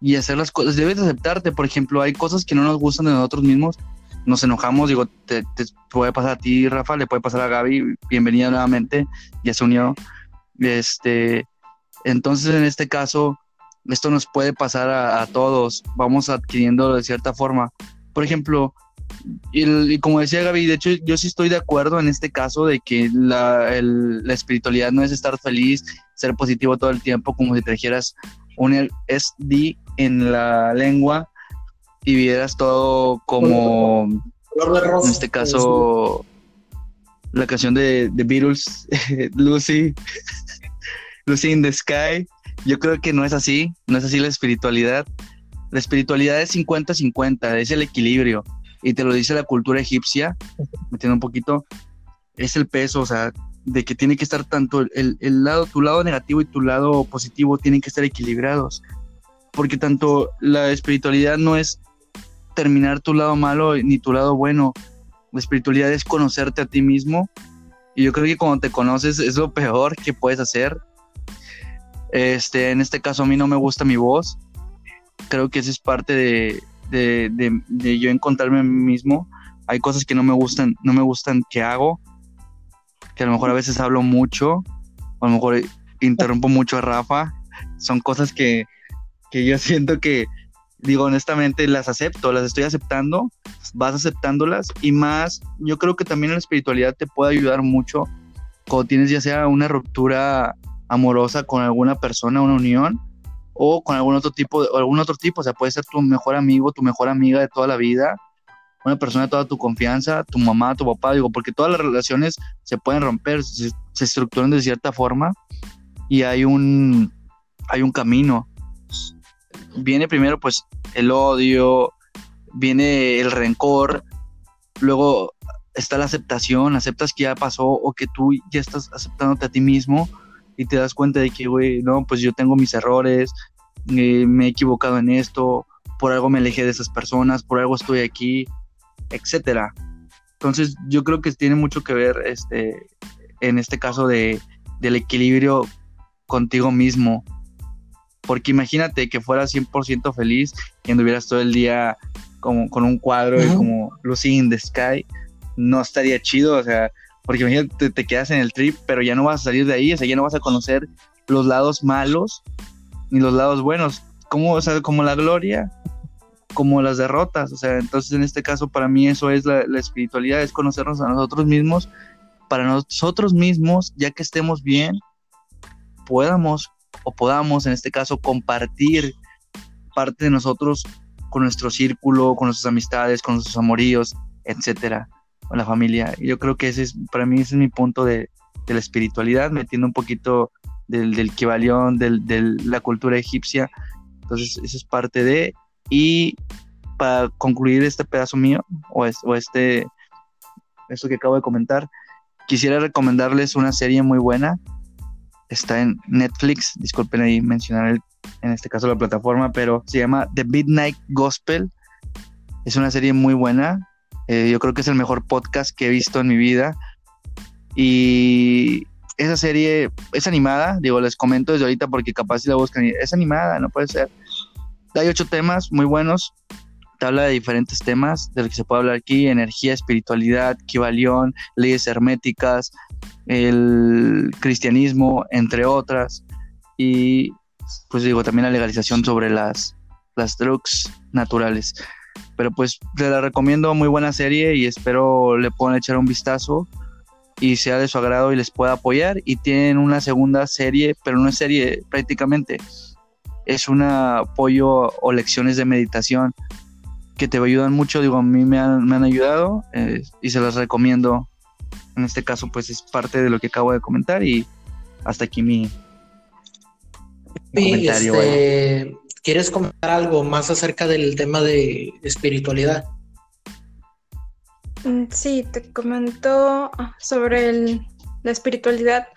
y hacer las cosas. Debes aceptarte. Por ejemplo, hay cosas que no nos gustan de nosotros mismos. Nos enojamos, digo, te, puede pasar a ti, Rafa, le puede pasar a Gaby. Bienvenida nuevamente, ya se unió. Este, entonces, en este caso, esto nos puede pasar a, todos. Vamos adquiriendo de cierta forma. Por ejemplo, y, como decía Gaby, de hecho yo sí estoy de acuerdo en este caso de que la, espiritualidad no es estar feliz, ser positivo todo el tiempo, como si te dijeras un SD en la lengua y vieras todo como, en este caso, la canción de, de Beatles, Lucy, Lucy in the Sky. Yo creo que no es así, no es así la espiritualidad. La espiritualidad es 50-50, es el equilibrio y te lo dice la cultura egipcia, metiendo un poquito, es el peso, o sea, de que tiene que estar tanto el, el, lado, tu lado negativo y tu lado positivo tienen que estar equilibrados, porque tanto la espiritualidad no es terminar tu lado malo ni tu lado bueno, la espiritualidad es conocerte a ti mismo, y yo creo que cuando te conoces es lo peor que puedes hacer, Este, en este caso a mí no me gusta mi voz. Creo que eso es parte de, de, de, yo encontrarme a mí mismo. Hay cosas que no me gustan, no me gustan que hago, que a lo mejor a veces hablo mucho, a lo mejor interrumpo mucho a Rafa. Son cosas que, que yo siento que, digo honestamente, las acepto, las estoy aceptando, vas aceptándolas y más, yo creo que también la espiritualidad te puede ayudar mucho cuando tienes ya sea una ruptura amorosa con alguna persona, una unión, o con algún otro tipo, o algún otro tipo, o sea, puede ser tu mejor amigo, tu mejor amiga de toda la vida, una persona de toda tu confianza, tu mamá, tu papá, digo, porque todas las relaciones se pueden romper, se, estructuran de cierta forma y hay un, hay un camino. Viene primero pues el odio, viene el rencor, luego está la aceptación, aceptas que ya pasó o que tú ya estás aceptándote a ti mismo y te das cuenta de que, güey, no, pues yo tengo mis errores, eh, me he equivocado en esto, por algo me alejé de esas personas, por algo estoy aquí, etcétera. Entonces, yo creo que tiene mucho que ver, este, en este caso de, del equilibrio contigo mismo. Porque imagínate que fueras 100% feliz y anduvieras todo el día como con un cuadro y como Lucy in the Sky, no estaría chido, o sea, porque imagínate, te, quedas en el trip, pero ya no vas a salir de ahí, o sea, ya no vas a conocer los lados malos ni los lados buenos, como, o sea, como la gloria, como las derrotas, o sea, entonces en este caso para mí eso es la, espiritualidad, es conocernos a nosotros mismos, para nosotros mismos, ya que estemos bien, podamos o podamos en este caso compartir parte de nosotros con nuestro círculo, con nuestras amistades, con nuestros amoríos, etcétera con la familia. Yo creo que ese es, para mí ese es mi punto de, de la espiritualidad, metiendo un poquito del, del Kibalión, de la cultura egipcia. Entonces, eso es parte de. Y para concluir este pedazo mío, o, o este, esto que acabo de comentar, quisiera recomendarles una serie muy buena. Está en Netflix, disculpen ahí mencionar en este caso la plataforma, pero se llama The Midnight Gospel. Es una serie muy buena, eh, yo creo que es el mejor podcast que he visto en mi vida. Y esa serie es animada, digo, les comento desde ahorita porque capaz si la buscan, es animada, no puede ser. Hay ocho temas muy buenos, te habla de diferentes temas de lo que se puede hablar aquí, energía, espiritualidad, kibalión, leyes herméticas, el cristianismo, entre otras. Y pues digo, también la legalización sobre las, las drugs naturales. Pero pues te la recomiendo, muy buena serie y espero le puedan echar un vistazo y sea de su agrado y les pueda apoyar. Y tienen una segunda serie, pero no es serie prácticamente, es un apoyo o lecciones de meditación que te ayudan mucho, digo, a mí me han, me han ayudado eh, y se las recomiendo. En este caso, pues es parte de lo que acabo de comentar y hasta aquí mi, comentario. Este, ¿Quieres comentar algo más acerca del tema de espiritualidad? Mm, sí, te comento sobre la espiritualidad.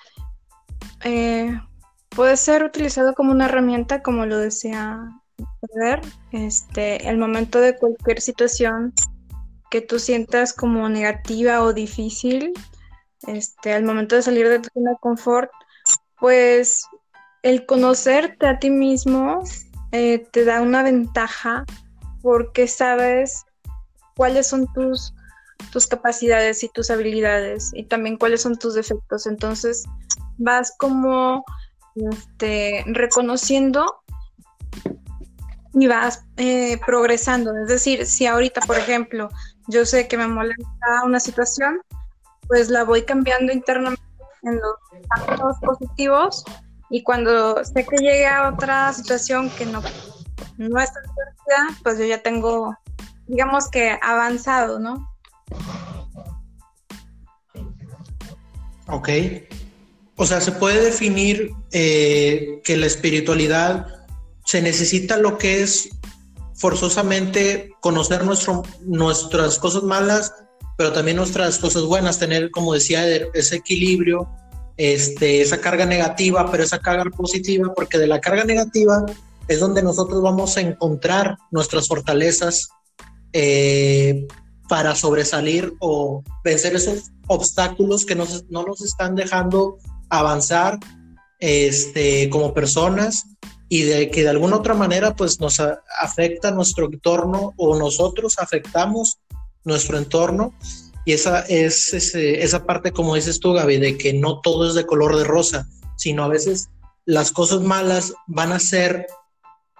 Eh, puede ser utilizado como una herramienta, como lo decía ver, este, el momento de cualquier situación que tú sientas como negativa o difícil, este, al momento de salir de tu zona de confort, pues el conocerte a ti mismo eh, te da una ventaja porque sabes cuáles son tus, tus capacidades y tus habilidades y también cuáles son tus defectos. Entonces vas como este, reconociendo y vas eh, progresando. Es decir, si ahorita, por ejemplo, yo sé que me molesta una situación, pues la voy cambiando internamente en los actos positivos y cuando sé que llegue a otra situación que no, no es tan divertida, pues yo ya tengo, digamos que avanzado, ¿no? Ok. O sea, se puede definir eh, que la espiritualidad se necesita lo que es forzosamente conocer nuestro, nuestras cosas malas, pero también nuestras cosas buenas, tener, como decía, ese equilibrio este, esa carga negativa, pero esa carga positiva, porque de la carga negativa es donde nosotros vamos a encontrar nuestras fortalezas eh, para sobresalir o vencer esos obstáculos que nos, no nos están dejando avanzar este, como personas y de que de alguna otra manera pues nos afecta nuestro entorno o nosotros afectamos nuestro entorno y esa es esa parte como dices tú Gaby de que no todo es de color de rosa sino a veces las cosas malas van a ser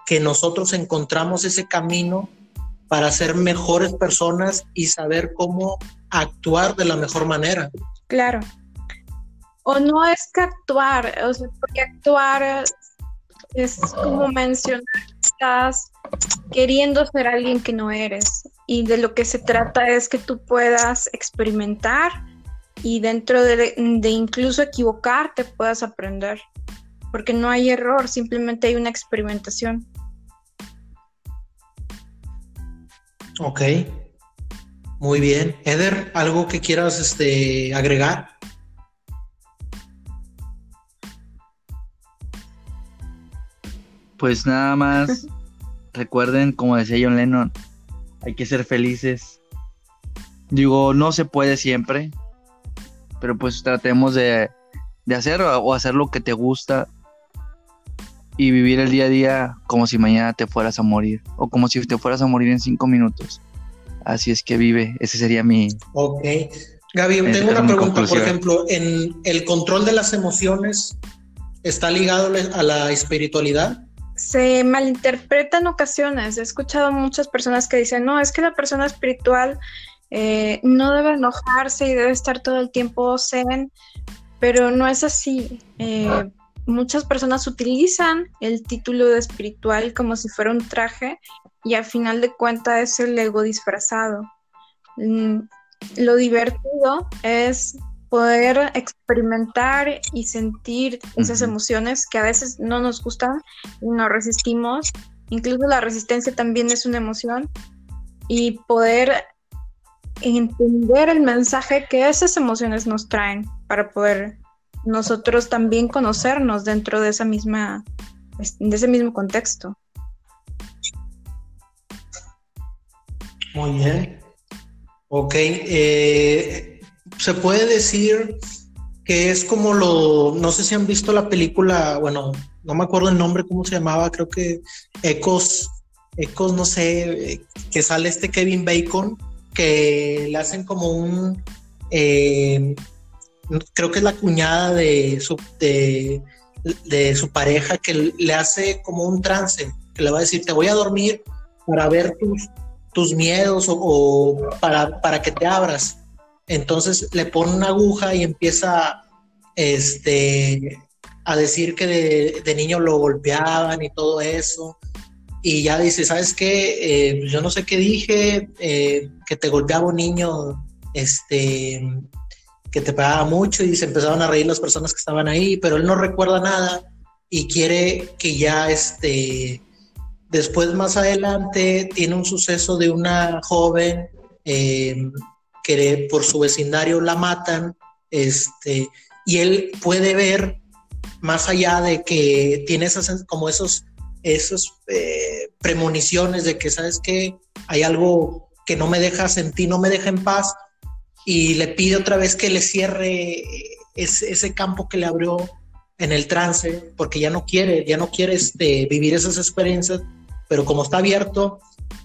que nosotros encontramos ese camino para ser mejores personas y saber cómo actuar de la mejor manera. Claro. O no es que actuar, o sea, porque actuar es como mencionar que estás queriendo ser alguien que no eres. Y de lo que se trata es que tú puedas experimentar y dentro de, de incluso equivocarte puedas aprender. Porque no hay error, simplemente hay una experimentación. Ok. Muy bien. Eder, ¿algo que quieras este, agregar? Pues nada más, recuerden, como decía John Lennon, hay que ser felices. Digo, no se puede siempre, pero pues tratemos de, de hacer o hacer lo que te gusta y vivir el día a día como si mañana te fueras a morir o como si te fueras a morir en cinco minutos. Así es que vive, ese sería mi... Ok. Gaby, tengo una pregunta, por ejemplo, ¿en el control de las emociones está ligado a la espiritualidad? Se malinterpreta en ocasiones. He escuchado muchas personas que dicen, no, es que la persona espiritual eh, no debe enojarse y debe estar todo el tiempo zen, pero no es así. Eh, muchas personas utilizan el título de espiritual como si fuera un traje y al final de cuentas es el ego disfrazado. Mm, lo divertido es poder experimentar y sentir esas emociones que a veces no nos gustan y no resistimos. Incluso la resistencia también es una emoción y poder entender el mensaje que esas emociones nos traen para poder nosotros también conocernos dentro de esa misma, de ese mismo contexto. Muy bien. Ok. Eh, se puede decir que es como lo, no sé si han visto la película, bueno, no me acuerdo el nombre, cómo se llamaba, creo que Ecos, Ecos, no sé, que sale este Kevin Bacon, que le hacen como un, eh, creo que es la cuñada de su, de, su pareja que le hace como un trance, que le va a decir, te voy a dormir para ver tus, tus miedos o, para, para, que te abras. Entonces le pone una aguja y empieza este, a decir que de, niño lo golpeaban y todo eso. Y ya dice, ¿sabes qué? Eh, yo no sé qué dije, eh, que te golpeaba un niño, este, que te pegaba mucho y se empezaron a reír las personas que estaban ahí, pero él no recuerda nada y quiere que ya este, después más adelante tiene un suceso de una joven em, que por su vecindario la matan, este, y él puede ver más allá de que tiene esas como esos esos eh, premoniciones de que sabes que hay algo que no me deja sentir, no me deja en paz, y le pide otra vez que le cierre ese, campo que le abrió en el trance, porque ya no quiere, ya no quiere este, vivir esas experiencias, pero como está abierto,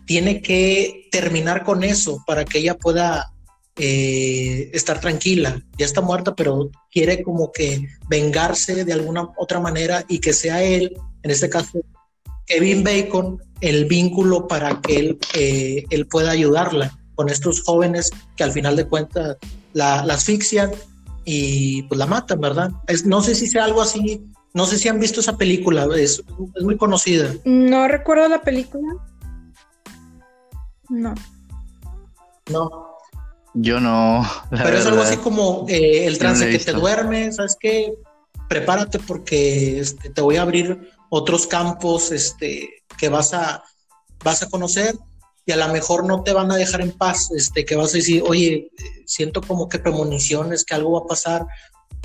tiene que terminar con eso para que ella pueda eh, estar tranquila. Ya está muerta, pero quiere como que vengarse de alguna otra manera y que sea él, en este caso Kevin Bacon, el vínculo para que él, eh, él pueda ayudarla con estos jóvenes que al final de cuentas la, asfixian y pues la matan, ¿verdad? Es, no sé si sea algo así, no sé si han visto esa película, es, muy conocida. No recuerdo la película. No. No. Yo no. Pero es algo así como eh, el trance que te duerme, ¿sabes qué? Prepárate porque este, te voy a abrir otros campos este, que vas a, vas a conocer y a lo mejor no te van a dejar en paz, este, que vas a decir, oye, siento como que premoniciones, que algo va a pasar,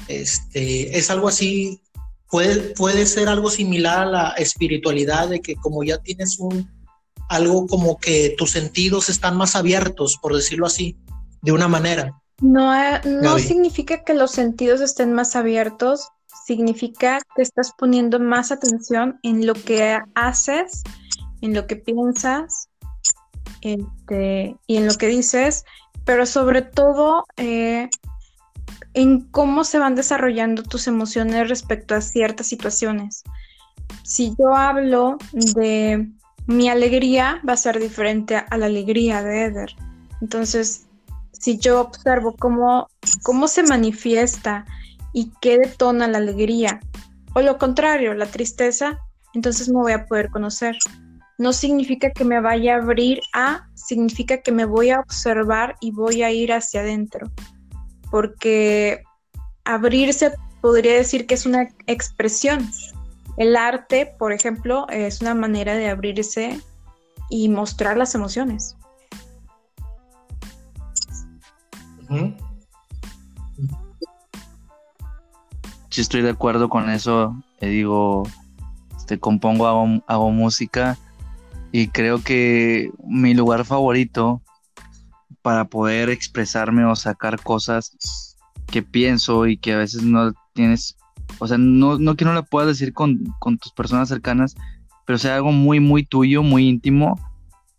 este, es algo así, puede, puede ser algo similar a la espiritualidad, de que como ya tienes un, algo como que tus sentidos están más abiertos, por decirlo así, de una manera. No, eh, no significa que los sentidos estén más abiertos, significa que estás poniendo más atención en lo que haces, en lo que piensas este, y en lo que dices, pero sobre todo eh, en cómo se van desarrollando tus emociones respecto a ciertas situaciones. Si yo hablo de mi alegría, va a ser diferente a la alegría de Eder. Entonces, si yo observo cómo, cómo se manifiesta y qué detona la alegría, o lo contrario, la tristeza, entonces me voy a poder conocer. No significa que me vaya a abrir a, significa que me voy a observar y voy a ir hacia adentro porque abrirse podría decir que es una expresión. El arte, por ejemplo, es una manera de abrirse y mostrar las emociones. Sí, estoy de acuerdo con eso. Eh, digo, este, compongo, hago música y creo que mi lugar favorito para poder expresarme o sacar cosas que pienso y que a veces no tienes, o sea, no, que no la puedas decir con, tus personas cercanas, pero sea algo muy, muy tuyo, muy íntimo,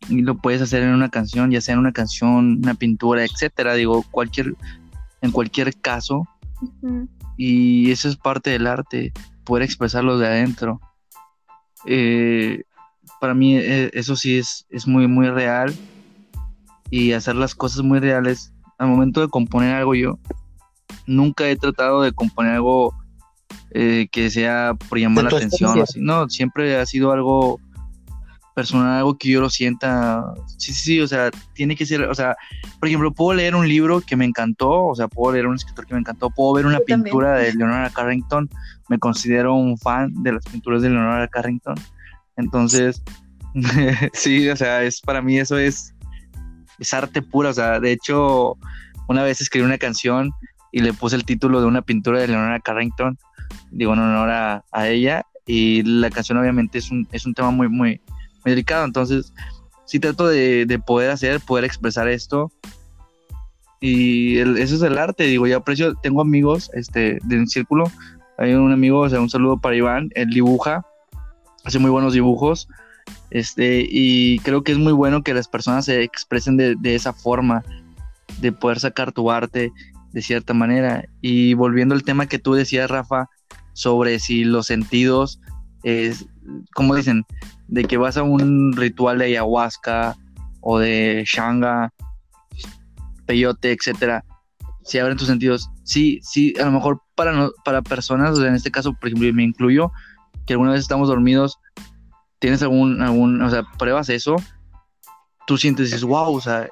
y lo puedes hacer en una canción, ya sea en una canción, una pintura, etcétera, digo, cualquier, en cualquier caso. Y eso es parte del arte, poder expresarlo de adentro. Eh, para mí eh, eso sí es, es muy, muy real y hacer las cosas muy reales. Al momento de componer algo yo, nunca he tratado de componer algo eh, que sea por llamar la atención. Así. No, siempre ha sido algo personal, algo que yo lo sienta. Sí, sí, sí, o sea, tiene que ser, o sea, por ejemplo, puedo leer un libro que me encantó, o sea, puedo leer un escritor que me encantó, puedo ver una pintura de Leonora Carrington, me considero un fan de las pinturas de Leonora Carrington. Entonces, sí, o sea, es para mí eso es es arte pura, o sea, de hecho, una vez escribí una canción y le puse el título de una pintura de Leonora Carrington, digo en honor a, ella, y la canción obviamente es un, es un tema muy, muy, muy delicado, entonces sí trato de, poder hacer, poder expresar esto, y eso es el arte, digo, yo aprecio, tengo amigos este, de un círculo, hay un amigo, o sea, un saludo para Iván, él dibuja, hace muy buenos dibujos, este, y creo que es muy bueno que las personas se expresen de, esa forma, de poder sacar tu arte de cierta manera. Y volviendo al tema que tú decías, Rafa, sobre si los sentidos, es, como dicen, de que vas a un ritual de ayahuasca o de shanga, peyote, etcétera, si abren tus sentidos. Sí, sí, a lo mejor para, para personas, en este caso, por ejemplo, me incluyo, que alguna vez estamos dormidos, tienes algún, algún, o sea, pruebas eso, tú sientes, dices, wow, o sea,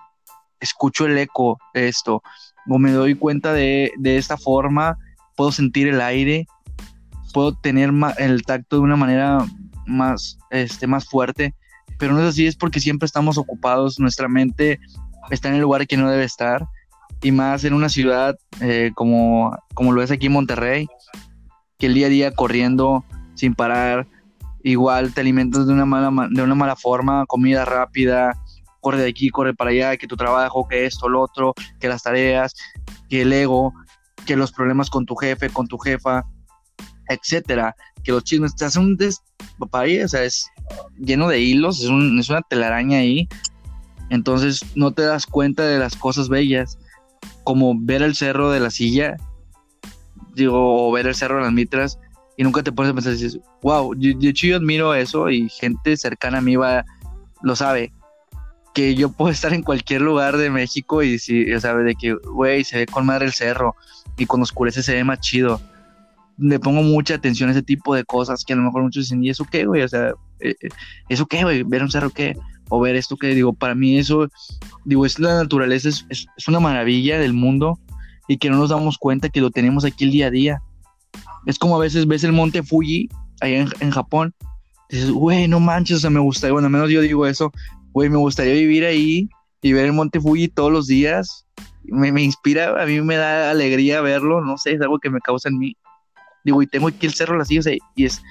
escucho el eco de esto, o me doy cuenta de, de esta forma, puedo sentir el aire, puedo tener el tacto de una manera más, este, más fuerte, pero no es así, es porque siempre estamos ocupados, nuestra mente está en el lugar que no debe estar, y más en una ciudad eh, como, como lo es aquí en Monterrey, que el día a día corriendo sin parar, igual te alimentas de una mala, de una mala forma, comida rápida, corre de aquí, corre para allá, que tu trabajo, que esto, lo otro, que las tareas, que el ego, que los problemas con tu jefe, con tu jefa, etcétera, que los chismes te hacen un despapalle, o sea, es lleno de hilos, es, una telaraña ahí, entonces no te das cuenta de las cosas bellas, como ver el cerro de la silla, digo, o ver el cerro de las mitras, y nunca te pones a pensar, dices, wow, yo, yo, admiro eso y gente cercana a mí va, lo sabe, que yo puedo estar en cualquier lugar de México y si, sabe, de que, güey, se ve con madre el cerro y cuando oscurece se ve más chido. Le pongo mucha atención a ese tipo de cosas que a lo mejor muchos dicen, ¿y eso qué, güey? O sea, eh, eh, ¿eso qué, güey? ¿Ver un cerro qué? O ver esto que, digo, para mí eso, digo, es la naturaleza, es, es, es una maravilla del mundo y que no nos damos cuenta que lo tenemos aquí el día a día es como a veces ves el monte Fuji allá en, Japón. Dices, güey, no manches, o sea, me gusta, bueno, al menos yo digo eso, güey, me gustaría vivir ahí y ver el monte Fuji todos los días. Me, me, inspira, a mí me da alegría verlo, no sé, es algo que me causa en mí. Digo, y tengo aquí el Cerro Las Sillas y es,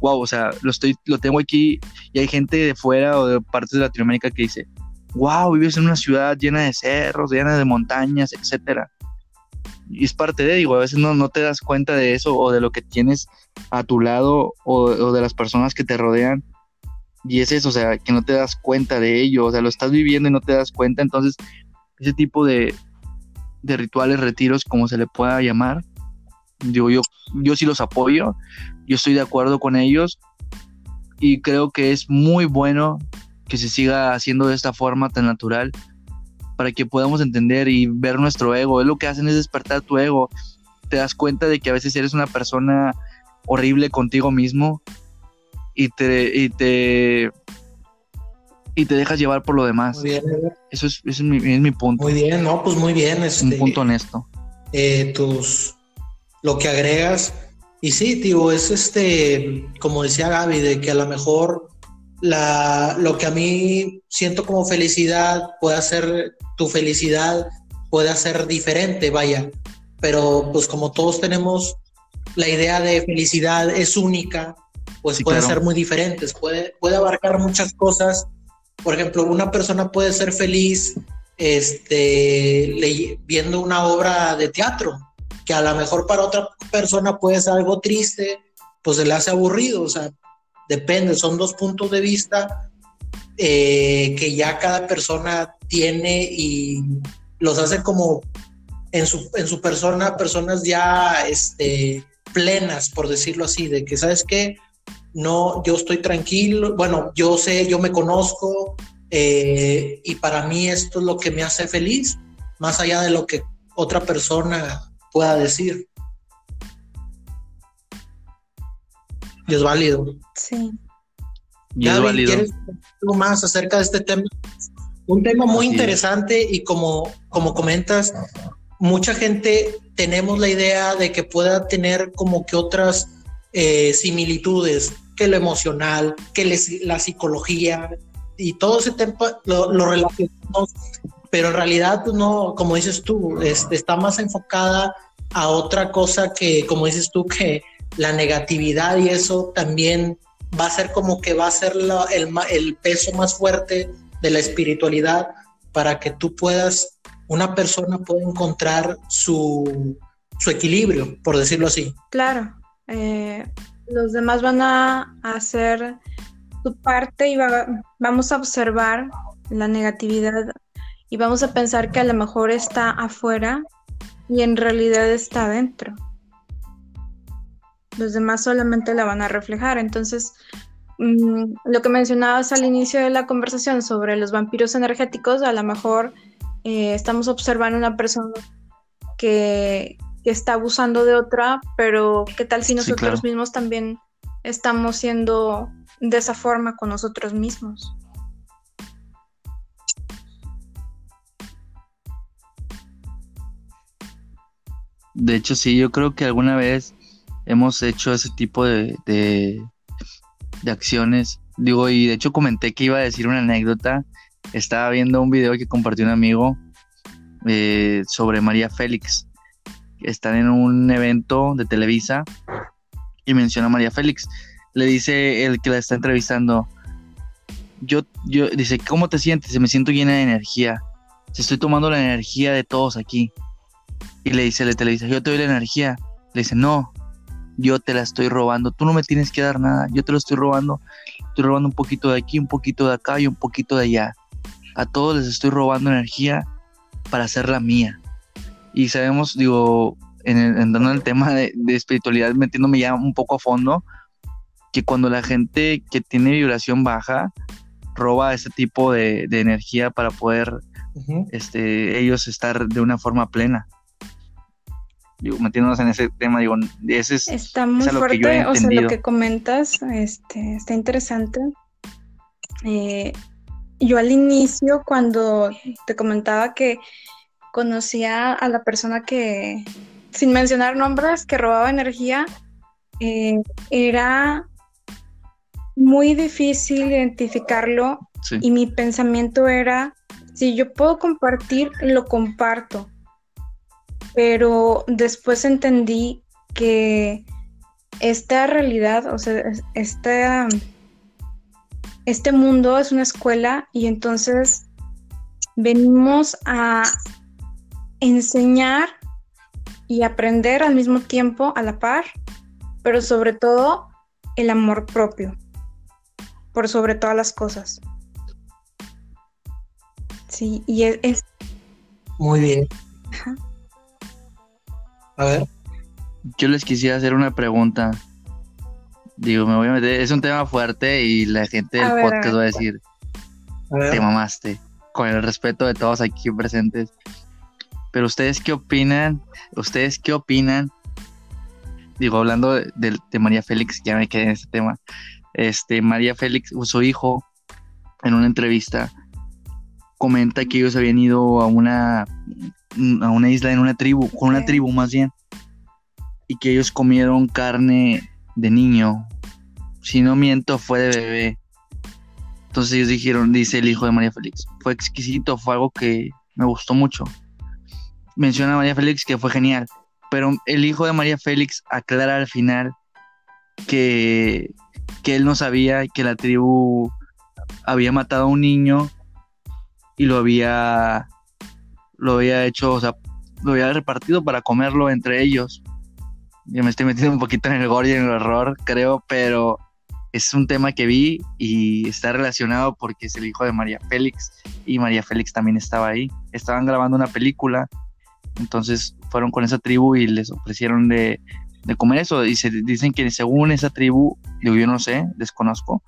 wow, o sea, lo, estoy, lo tengo aquí y hay gente de fuera o de partes de Latinoamérica que dice, wow, vives en una ciudad llena de cerros, llena de montañas, etcétera. y es parte de, digo, a veces no, no te das cuenta de eso o de lo que tienes a tu lado o, de las personas que te rodean. Y es eso, o sea, que no te das cuenta de ello, o sea, lo estás viviendo y no te das cuenta. Entonces, ese tipo de, de rituales, retiros, como se le pueda llamar, digo, yo, yo sí los apoyo, yo estoy de acuerdo con ellos y creo que es muy bueno que se siga haciendo de esta forma tan natural para que podamos entender y ver nuestro ego. Es lo que hacen es despertar tu ego. Te das cuenta de que a veces eres una persona horrible contigo mismo y te, y te, y te dejas llevar por lo demás. Muy bien. Eso es, es, mi, es, mi, punto. Muy bien, no, pues muy bien. Este, Un punto honesto. Eh, tus, lo que agregas. Y sí, tío, es este, como decía Gaby, de que a lo mejor la, lo que a mí siento como felicidad puede ser tu felicidad, puede ser diferente, vaya. Pero pues como todos tenemos la idea de felicidad es única, pues puede ser muy diferentes, puede, puede abarcar muchas cosas. Por ejemplo, una persona puede ser feliz este, viendo una obra de teatro, que a lo mejor para otra persona puede ser algo triste, pues se le hace aburrido, o sea, depende, son dos puntos de vista eh, que ya cada persona tiene y los hace como en su, en su persona, personas ya este, plenas, por decirlo así, de que, ¿sabes qué? No, yo estoy tranquilo, bueno, yo sé, yo me conozco eh, y para mí esto es lo que me hace feliz, más allá de lo que otra persona pueda decir. Y es válido. Sí. Y es válido. ¿quieres algo más acerca de este tema? Un tema muy interesante y como, como comentas, mucha gente tenemos la idea de que pueda tener como que otras eh, similitudes, que lo emocional, que la psicología y todo ese tema lo, relacionamos, pero en realidad pues, no, como dices tú, este, está más enfocada a otra cosa que, como dices tú, que la negatividad y eso también va a ser como que va a ser el, peso más fuerte de la espiritualidad para que tú puedas, una persona pueda encontrar su, su equilibrio, por decirlo así. Claro, eh, los demás van a hacer su parte y vamos a observar la negatividad y vamos a pensar que a lo mejor está afuera y en realidad está adentro los demás solamente la van a reflejar. Entonces, mm, lo que mencionabas al inicio de la conversación sobre los vampiros energéticos, a lo mejor eh, estamos observando una persona que, está abusando de otra, pero ¿qué tal si nosotros mismos también estamos siendo de esa forma con nosotros mismos? De hecho, sí, yo creo que alguna vez hemos hecho ese tipo de, de, acciones. Digo, y de hecho comenté que iba a decir una anécdota. Estaba viendo un video que compartió un amigo eh, sobre María Félix. Están en un evento de Televisa y menciona a María Félix. Le dice el que la está entrevistando, yo, yo, dice, ¿cómo te sientes? Me siento llena de energía. Estoy tomando la energía de todos aquí. Y le dice el Televisa, yo te doy la energía. Le dice, no, yo te la estoy robando, tú no me tienes que dar nada, yo te lo estoy robando, estoy robando un poquito de aquí, un poquito de acá y un poquito de allá. A todos les estoy robando energía para hacerla mía. Y sabemos, digo, en entrando en el tema de, espiritualidad, metiéndome ya un poco a fondo, que cuando la gente que tiene vibración baja roba ese tipo de, energía para poder este, ellos estar de una forma plena digo, metiéndonos en ese tema, digo, ese es... Está muy fuerte, o sea, lo que comentas, este, está interesante. Eh, yo al inicio, cuando te comentaba que conocía a la persona que, sin mencionar nombres, que robaba energía, eh, era muy difícil identificarlo y mi pensamiento era, si yo puedo compartir, lo comparto pero después entendí que esta realidad, o sea, esta, este mundo es una escuela y entonces venimos a enseñar y aprender al mismo tiempo a la par, pero sobre todo el amor propio, por sobre todas las cosas. Sí, y es... Muy bien. A ver. Yo les quisiera hacer una pregunta. Digo, me voy a meter. Es un tema fuerte y la gente del podcast va a decir: Te mamaste. Con el respeto de todos aquí presentes. Pero ustedes qué opinan? ¿Ustedes qué opinan? Digo, hablando de, María Félix, ya me quedé en este tema. Este, María Félix, su hijo, en una entrevista, comenta que ellos habían ido a una, a una isla en una tribu, con una tribu más bien, y que ellos comieron carne de niño. Si no miento, fue de bebé. Entonces ellos dijeron, dice el hijo de María Félix, fue exquisito, fue algo que me gustó mucho menciona a María Félix que fue genial, pero el hijo de María Félix aclara al final que, que él no sabía que la tribu había matado a un niño y lo había lo había hecho, o sea, lo había repartido para comerlo entre ellos. Yo me estoy metiendo un poquito en el gore y en el horror, creo, pero es un tema que vi y está relacionado porque es el hijo de María Félix y María Félix también estaba ahí. Estaban grabando una película entonces fueron con esa tribu y les ofrecieron de, comer eso. Y se dicen que según esa tribu, digo yo no sé, desconozco,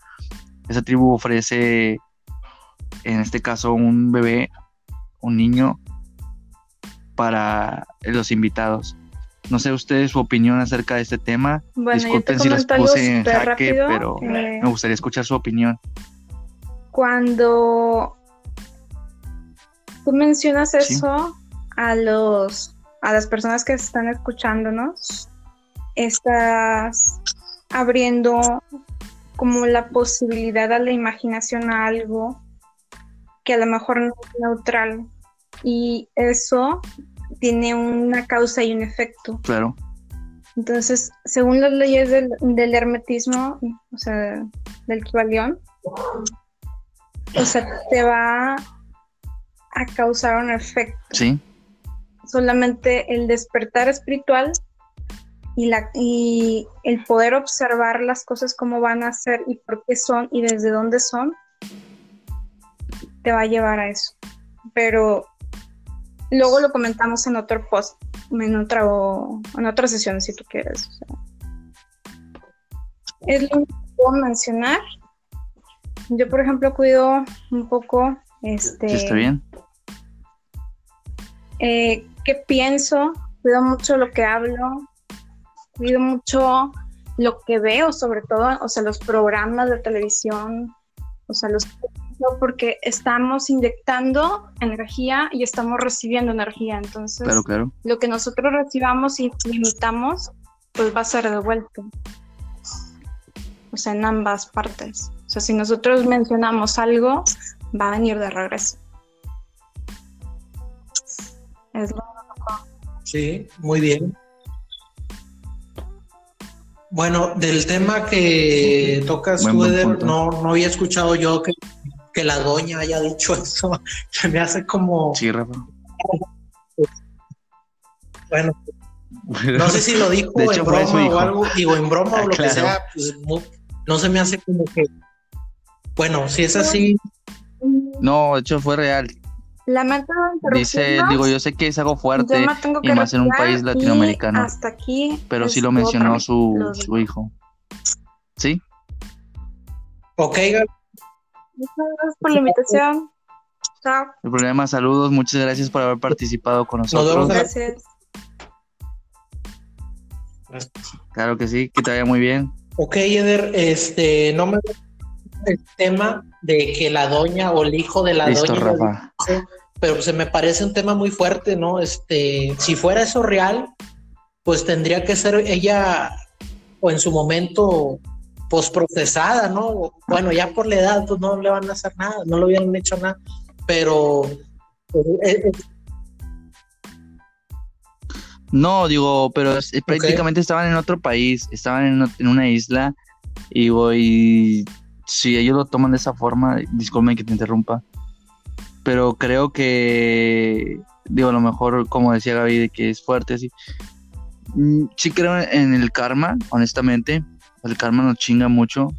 esa tribu ofrece, en este caso, un bebé, un niño, para los invitados. No sé ustedes su opinión acerca de este tema. Disculpen si los puse en jaque, pero eh, me gustaría escuchar su opinión. Cuando tú mencionas eso, a los a las personas que están escuchándonos, estás abriendo como la posibilidad a la imaginación a algo que a lo mejor no es neutral y eso tiene una causa y un efecto. Claro. Entonces, según las leyes del, del hermetismo, o sea, del Kibalión, o sea, te va a causar un efecto. Sí solamente el despertar espiritual y, la, y el poder observar las cosas como van a ser y por qué son y desde dónde son, te va a llevar a eso. Pero luego lo comentamos en otro post, en otra, en otra sesión si tú quieres. es lo que puedo mencionar. Yo, por ejemplo, cuido un poco este. está bien. Eh, qué pienso, cuido mucho lo que hablo, cuido mucho lo que veo, sobre todo, o sea, los programas de televisión, o sea, los porque estamos inyectando energía y estamos recibiendo energía, entonces lo que nosotros recibamos y limitamos, pues va a ser devuelto. O sea, en ambas partes. O sea, si nosotros mencionamos algo, va a venir de regreso. Es lo Sí, muy bien. Bueno, del tema que tocas, tú, no, no había escuchado yo que, que, la doña haya dicho eso. Se me hace como. Sí, Rafa. Bueno, no sé si lo dijo en broma o algo, digo, en broma o lo que sea, pues no, se me hace como que. Bueno, si es así. No, de hecho fue real. Lamento Dice, digo, yo sé que es algo fuerte y más en un país latinoamericano. Hasta aquí. Pero sí lo mencionó su, su hijo. ¿Sí? Ok, Muchas gracias por la invitación. Chao. El problema, saludos, muchas gracias por haber participado con nosotros. Gracias. Claro que sí, que te vaya muy bien. Ok, Eder, este, no me el tema de que la doña o el hijo de la Listo, doña. Rafa. Pero se me parece un tema muy fuerte, ¿no? Este, si fuera eso real, pues tendría que ser ella o en su momento posprocesada, ¿no? Bueno, ya por la edad pues no le van a hacer nada, no le hubieran hecho nada, pero eh, eh, no, digo, pero prácticamente estaban en otro país, estaban en, en una isla y, voy si ellos lo toman de esa forma, disculpen que te interrumpa, pero creo que, digo, a lo mejor, como decía Gaby, de que es fuerte, así, Mm, sí creo en el karma, honestamente. El karma nos chinga mucho,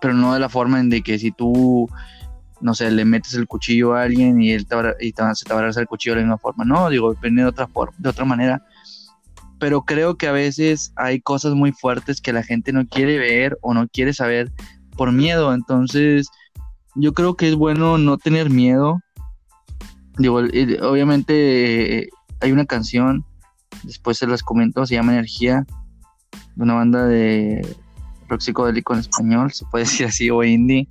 pero no de la forma en de que si tú, no sé, le metes el cuchillo a alguien y él te, y te, se te va a el cuchillo de la misma forma. No, digo, depende de otra forma, de otra manera. Pero creo que a veces hay cosas muy fuertes que la gente no quiere ver o no quiere saber por miedo. Entonces, yo creo que es bueno no tener miedo. Digo, obviamente hay una canción después se las comento, se llama Energía, una banda de rock psicodélico en español, se puede decir así, o indie,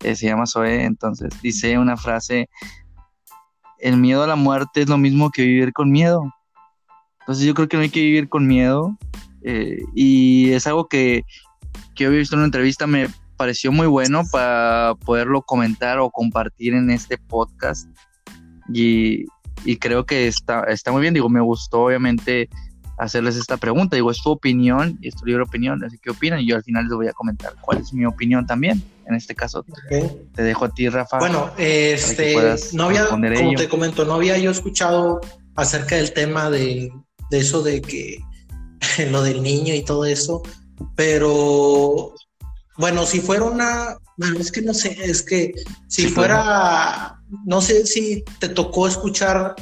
eh, se llama Zoe, entonces dice una frase, el miedo a la muerte es lo mismo que vivir con miedo. Entonces yo creo que no hay que vivir con miedo eh, y es algo que, que he visto en una entrevista, me pareció muy bueno para poderlo comentar o compartir en este podcast. Y, y creo que está, está muy bien. Digo, me gustó obviamente hacerles esta pregunta. Digo, es tu opinión y es tu libre opinión, así que opinan y yo al final les voy a comentar cuál es mi opinión también. En este caso, te dejo a ti, Rafa. Bueno, este, no había, como te comento, no había yo escuchado acerca del tema de, de eso de que lo del niño y todo eso, pero bueno, si fuera una, bueno, es que no sé, es que si fuera, no sé si te tocó escuchar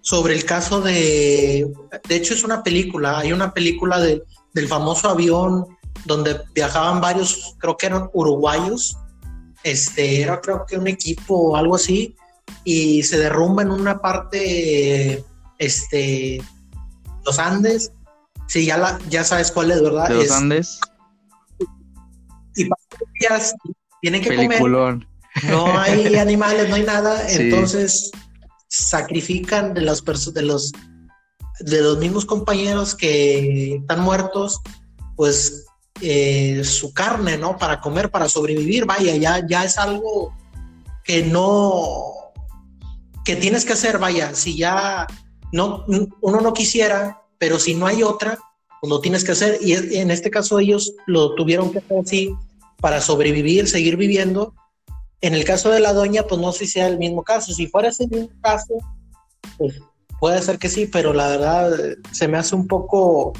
sobre el caso de, de hecho es una película, hay una película de, del famoso avión donde viajaban varios, creo que eran uruguayos, este, era creo que un equipo o algo así, y se derrumba en una parte, este, los Andes, sí, ya, la, ya sabes cuál es, ¿verdad? los Andes y tienen que comer. No hay animales, no hay nada, entonces sacrifican de los de los de los mismos compañeros que están muertos, pues eh, su carne, ¿no? Para comer, para sobrevivir, vaya, ya, ya es algo que no, que tienes que hacer, vaya, si ya no, uno no quisiera, pero si no hay otra, pues lo tienes que hacer. Y en este caso ellos lo tuvieron que hacer así para sobrevivir, seguir viviendo. En el caso de la doña, pues no sé si sea el mismo caso. Si fuera ese mismo caso, pues puede ser que sí, pero la verdad se me hace un poco,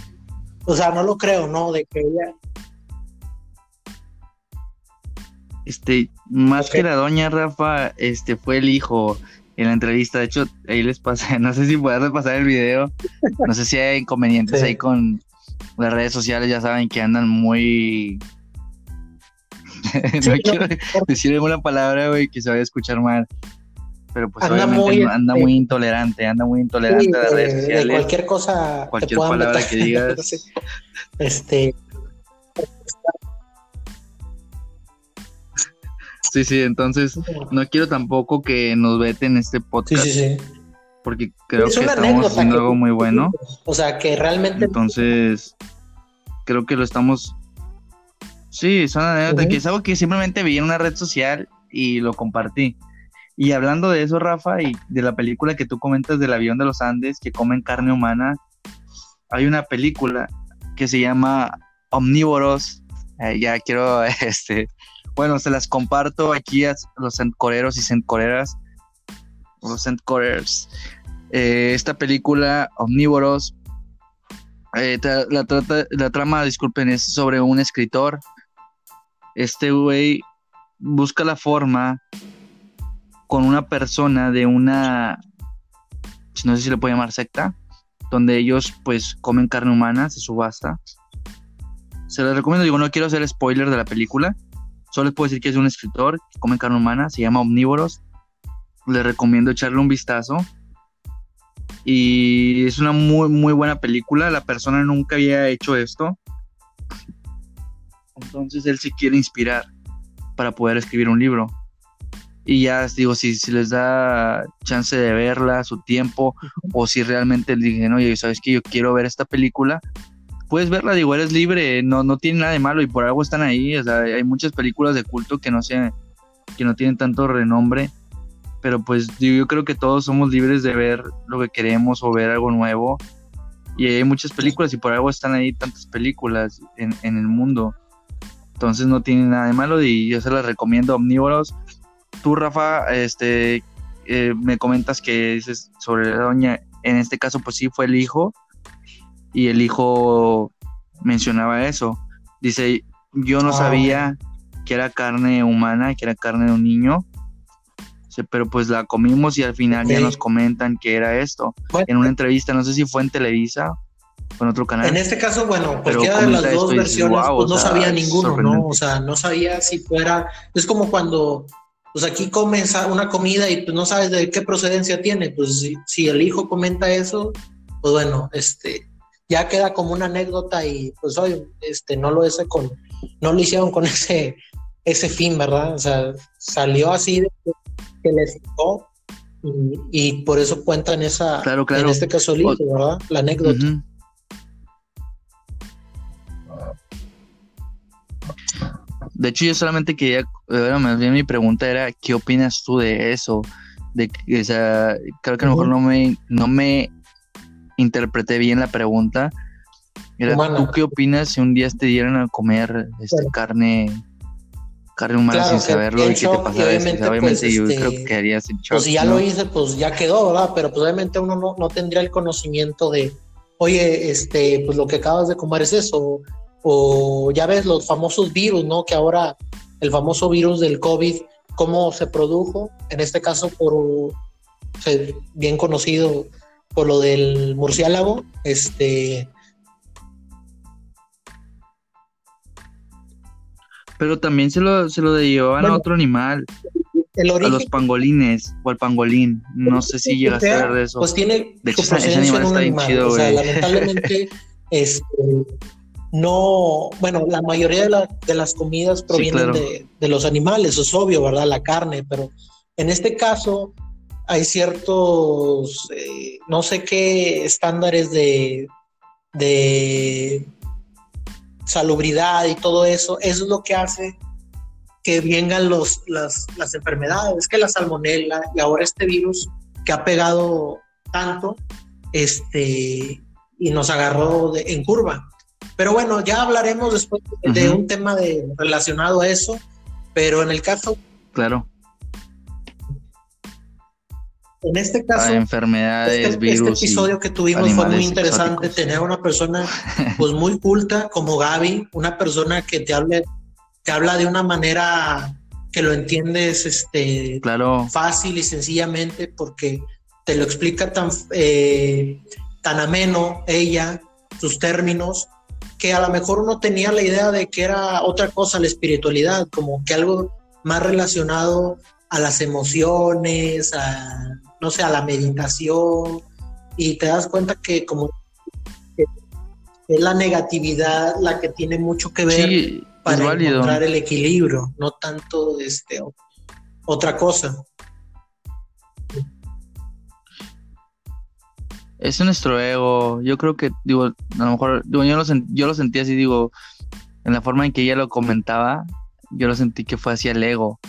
o sea, no lo creo, ¿no? De que ella... Este, más que la doña Rafa, este fue el hijo en la entrevista. De hecho, ahí les pasé, no sé si puedes repasar el video. No sé si hay inconvenientes ahí con las redes sociales, ya saben que andan muy no quiero decir alguna palabra, güey, que se vaya a escuchar mal. Pero pues anda obviamente muy, anda muy intolerante, anda muy intolerante a las redes sociales. cualquier cosa. Cualquier palabra que digas. este. Sí, sí, entonces no quiero tampoco que nos veten este podcast. Sí, sí, sí. Porque creo que estamos haciendo algo muy bueno. O sea, que realmente. Entonces, creo que lo estamos Sí, son anécdotas, que es algo que simplemente vi en una red social y lo compartí. Y hablando de eso, Rafa, y de la película que tú comentas del avión de los Andes que comen carne humana, hay una película que se llama Omnívoros. Eh, ya quiero, este, bueno, se las comparto aquí a los centcoreros y centcoreras, los centcorers. Eh, esta película, Omnívoros, eh, la, la trama, disculpen, es sobre un escritor este güey busca la forma con una persona de una, no sé si le puedo llamar secta, donde ellos pues comen carne humana, se subasta. Se les recomiendo, digo, no quiero hacer spoiler de la película, solo les puedo decir que es un escritor que come carne humana, se llama Omnívoros. Les recomiendo echarle un vistazo. Y es una muy, muy buena película. La persona nunca había hecho esto. Entonces él se quiere inspirar para poder escribir un libro. Y ya digo, si, si les da chance de verla, su tiempo, o si realmente le dicen, oye, ¿sabes que Yo quiero ver esta película, puedes verla, digo, eres libre, no, no tiene nada de malo y por algo están ahí. O sea, hay muchas películas de culto que no, sean, que no tienen tanto renombre, pero pues yo creo que todos somos libres de ver lo que queremos o ver algo nuevo. Y hay muchas películas y por algo están ahí tantas películas en, en el mundo. Entonces no tiene nada de malo y yo se las recomiendo omnívoros. Tú, Rafa, este, eh, me comentas que dices sobre la doña, en este caso pues sí fue el hijo. y el hijo mencionaba eso. Dice, yo no Ah, sabía que era carne humana, que era carne de un niño, pero pues la comimos y al final ya nos comentan que era esto. Bueno. En una entrevista, no sé si fue en Televisa en otro canal. En este caso, bueno, cualquiera de las dos dices, versiones, "Wow", pues no sea, sabía ninguno, ¿no? O sea, no sabía si fuera, es como cuando, pues aquí comes una comida y pues no sabes de qué procedencia tiene, pues si, si el hijo comenta eso, pues bueno, este, ya queda como una anécdota y pues oye, este, no lo hice con, no lo hicieron con ese, ese fin, ¿verdad? O sea, salió así de que, que les picó y, y por eso cuentan esa, Claro, claro. en este caso el hijo, ¿verdad? La anécdota. Ujú. De hecho, yo solamente quería, bueno, más bien mi pregunta era, ¿qué opinas tú de eso? De que, o sea, creo que a lo mejor no me, no me interpreté bien la pregunta. Era, Humana. ¿tú qué opinas si un día te dieran a comer este, Claro. carne, carne humana Claro, sin saberlo y que te sea, obviamente, Obviamente, pues, yo este, creo que quedarías en shock. Pues si ya ¿no? lo hice, pues ya quedó, ¿verdad? Pero pues obviamente uno no, no tendría el conocimiento de, oye, este, pues lo que acabas de comer es eso. O ya ves los famosos virus, ¿no? Que ahora el famoso virus del COVID, cómo se produjo, en este caso por, bien conocido por lo del murciélago, este, Pero también se lo, se lo llevaban a otro animal, el a los pangolines o al pangolín. No sé si llegaste a ver de eso. Pues tiene De hecho, ese- animal está bien animal. chido, o sea, güey. lamentablemente, este, no, bueno, la mayoría de, la- de las comidas provienen claro. de, de los animales, es obvio, ¿verdad? La carne, pero en este caso hay ciertos, eh, no sé qué estándares de, de salubridad y todo eso, eso es lo que hace que vengan los, las, las enfermedades, que la salmonela y ahora este virus que ha pegado tanto este, y nos agarró de- en curva. Pero bueno, ya hablaremos después de, un tema de, relacionado a eso, pero en el caso, Claro, en este caso, enfermedades, este, este virus. y- episodio que tuvimos fue muy interesante, exóticos. tener una persona pues muy culta como Gaby, una persona que te hable, te habla de una manera que lo entiendes este, Claro, fácil y sencillamente porque te lo explica tan, eh, tan ameno ella, sus términos, que a lo mejor uno tenía la idea de que era otra cosa la espiritualidad, como que algo más relacionado a las emociones, a, no sé, a la meditación, y te das cuenta que como que es la negatividad la que tiene mucho que ver sí, para encontrar el equilibrio, no tanto este otra cosa. Es nuestro ego. Yo creo que, digo, a lo mejor, digo, yo lo, yo lo sentí así, digo, en la forma en que ella lo comentaba, yo lo sentí que fue hacia el ego.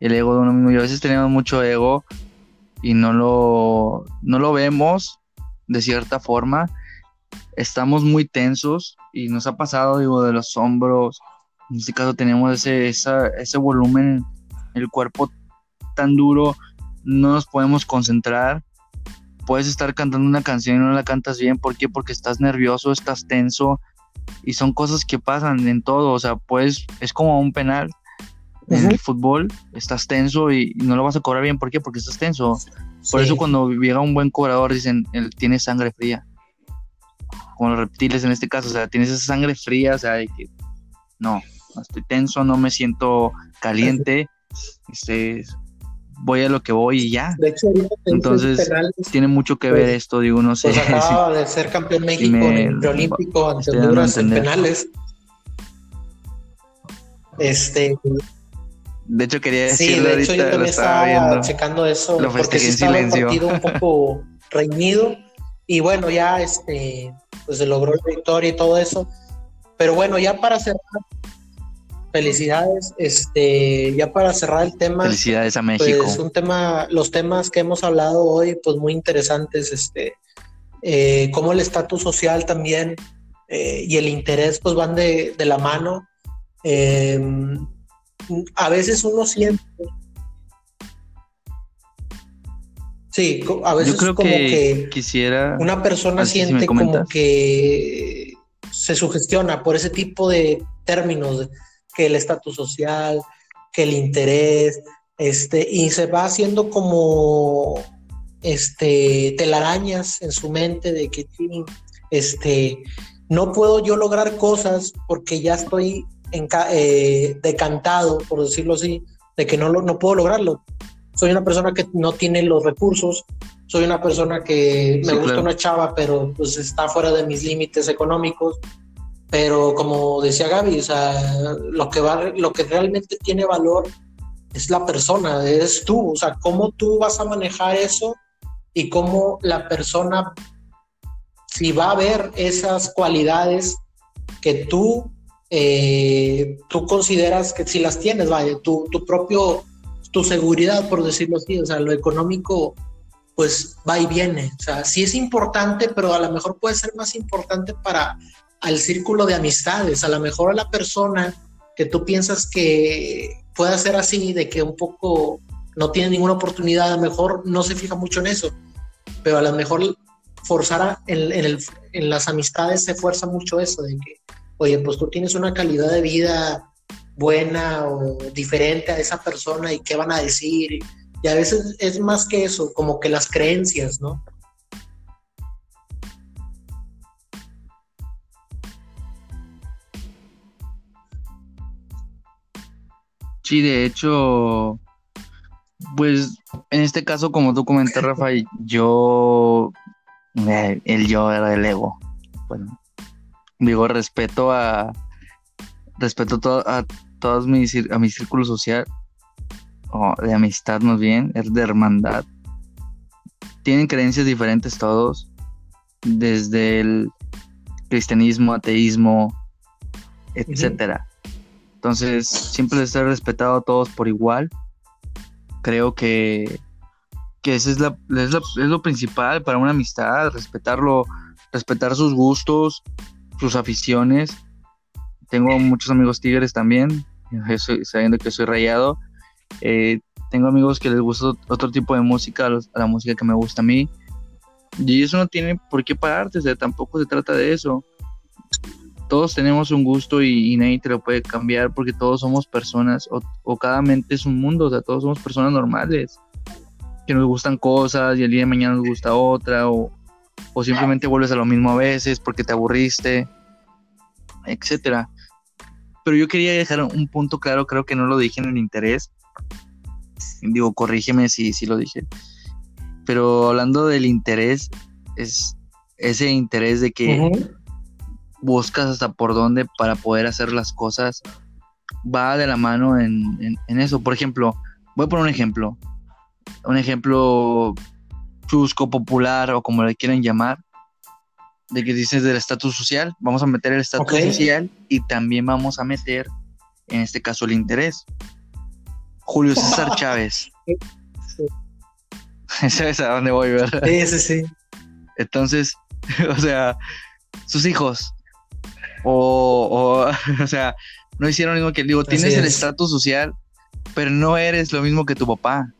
El ego de uno mismo. Y a veces tenemos mucho ego y no lo, no lo vemos de cierta forma. Estamos muy tensos y nos ha pasado, digo, de los hombros. En este caso tenemos ese, esa- ese volumen, el cuerpo tan duro, no nos podemos concentrar puedes estar cantando una canción y no la cantas bien. ¿Por qué? Porque estás nervioso, estás tenso y son cosas que pasan en todo. O sea, pues es como un penal en el fútbol, estás tenso y, y no lo vas a cobrar bien. ¿Por qué? Porque estás tenso. Por Sí. eso cuando llega un buen cobrador dicen, él tiene sangre fría. Como los reptiles en este caso, o sea, tienes esa sangre fría, o sea, de que no, no estoy tenso, no me siento caliente, este, voy a lo que voy y ya. De hecho, Entonces, penales, tiene mucho que Pues- ver esto, digo, no sé. pues acaba de ser campeón México me- en el preolímpico ante Honduras en penales. Este, De hecho, quería sí, decirlo de hecho yo ahorita, lo también estaba estaba viendo. checando eso Lo porque sí en estaba silencio. partido un poco reñido y bueno, ya este pues se logró la victoria y todo eso. Pero bueno, ya para cerrar felicidades, este ya para cerrar el tema Felicidades a México. Pues un tema, los temas que hemos hablado hoy, pues muy interesantes, este, eh, cómo el estatus social también eh, y el interés pues van de, de la mano. Eh, a veces uno siente, Sí, a veces creo como que, quisiera. Una persona siente como que se sugestiona por ese tipo de términos, que el estatus social, que el interés, este, y se va haciendo como este telarañas en su mente de que este no puedo yo lograr cosas porque ya estoy eh, decantado, por decirlo así, de que no, no puedo lograrlo. Soy una persona que no tiene los recursos, soy una persona que me gusta una chava, pero pues está fuera de mis límites económicos. Pero como decía Gaby, o sea, lo que, va, lo que realmente tiene valor es la persona, eres tú, o sea, cómo tú vas a manejar eso y cómo la persona, si va a ver esas cualidades que tú eh, tú consideras que si las tienes, vaya, tu, tu propio, tu seguridad, por decirlo así, o sea, lo económico, pues va y viene. O sea, sí es importante, pero a lo mejor puede ser más importante para al círculo de amistades, a lo mejor a la persona que tú piensas que pueda ser así, de que un poco no tiene ninguna oportunidad, a lo mejor no se fija mucho en eso, pero a lo mejor forzar en, en, el, en las amistades se fuerza mucho eso, de que oye, pues tú tienes una calidad de vida buena o diferente a esa persona y qué van a decir. Y a veces es más que eso, como que las creencias, ¿no? Sí, de hecho, pues en este caso, como tú comentas, Rafa, yo, eh, el yo era el ego. Bueno, digo, respeto a respeto a todos mis a mi círculo social o de amistad más bien, es de hermandad. Tienen creencias diferentes todos, desde el cristianismo, ateísmo, etcétera. Entonces, siempre les he respetado a todos por igual. Creo que, que eso es, la, es, es lo principal para una amistad, respetarlo, respetar sus gustos, sus aficiones. Tengo muchos amigos tigres también, sabiendo que soy rayado. Eh, tengo amigos que les gusta otro tipo de música, a la música que me gusta a mí. Y eso no tiene por qué pararte, tampoco se trata de eso. Todos tenemos un gusto y, nadie te lo puede cambiar porque todos somos personas o, cada mente es un mundo, o sea, todos somos personas normales que nos gustan cosas y el día de mañana nos gusta otra o, o simplemente vuelves a lo mismo a veces porque te aburriste, etcétera. Pero yo quería dejar un punto claro, creo que no lo dije en el interés. Digo, corrígeme si, si lo dije. Pero hablando del interés, es ese interés de que buscas hasta por dónde para poder hacer las cosas, va de la mano en, en eso. Por ejemplo, voy a poner un ejemplo. Un ejemplo chusco, popular o como le quieren llamar, de que dices del estatus social, vamos a meter el estatus social y también vamos a meter, en este caso, el interés. Julio César Chávez. ¿Sabes a dónde voy, verdad? Sí, sí, sí. Entonces, o sea, sus hijos, o, o, sea, no hicieron lo mismo que él. Digo, tienes el estatus social, pero no eres lo mismo que tu papá.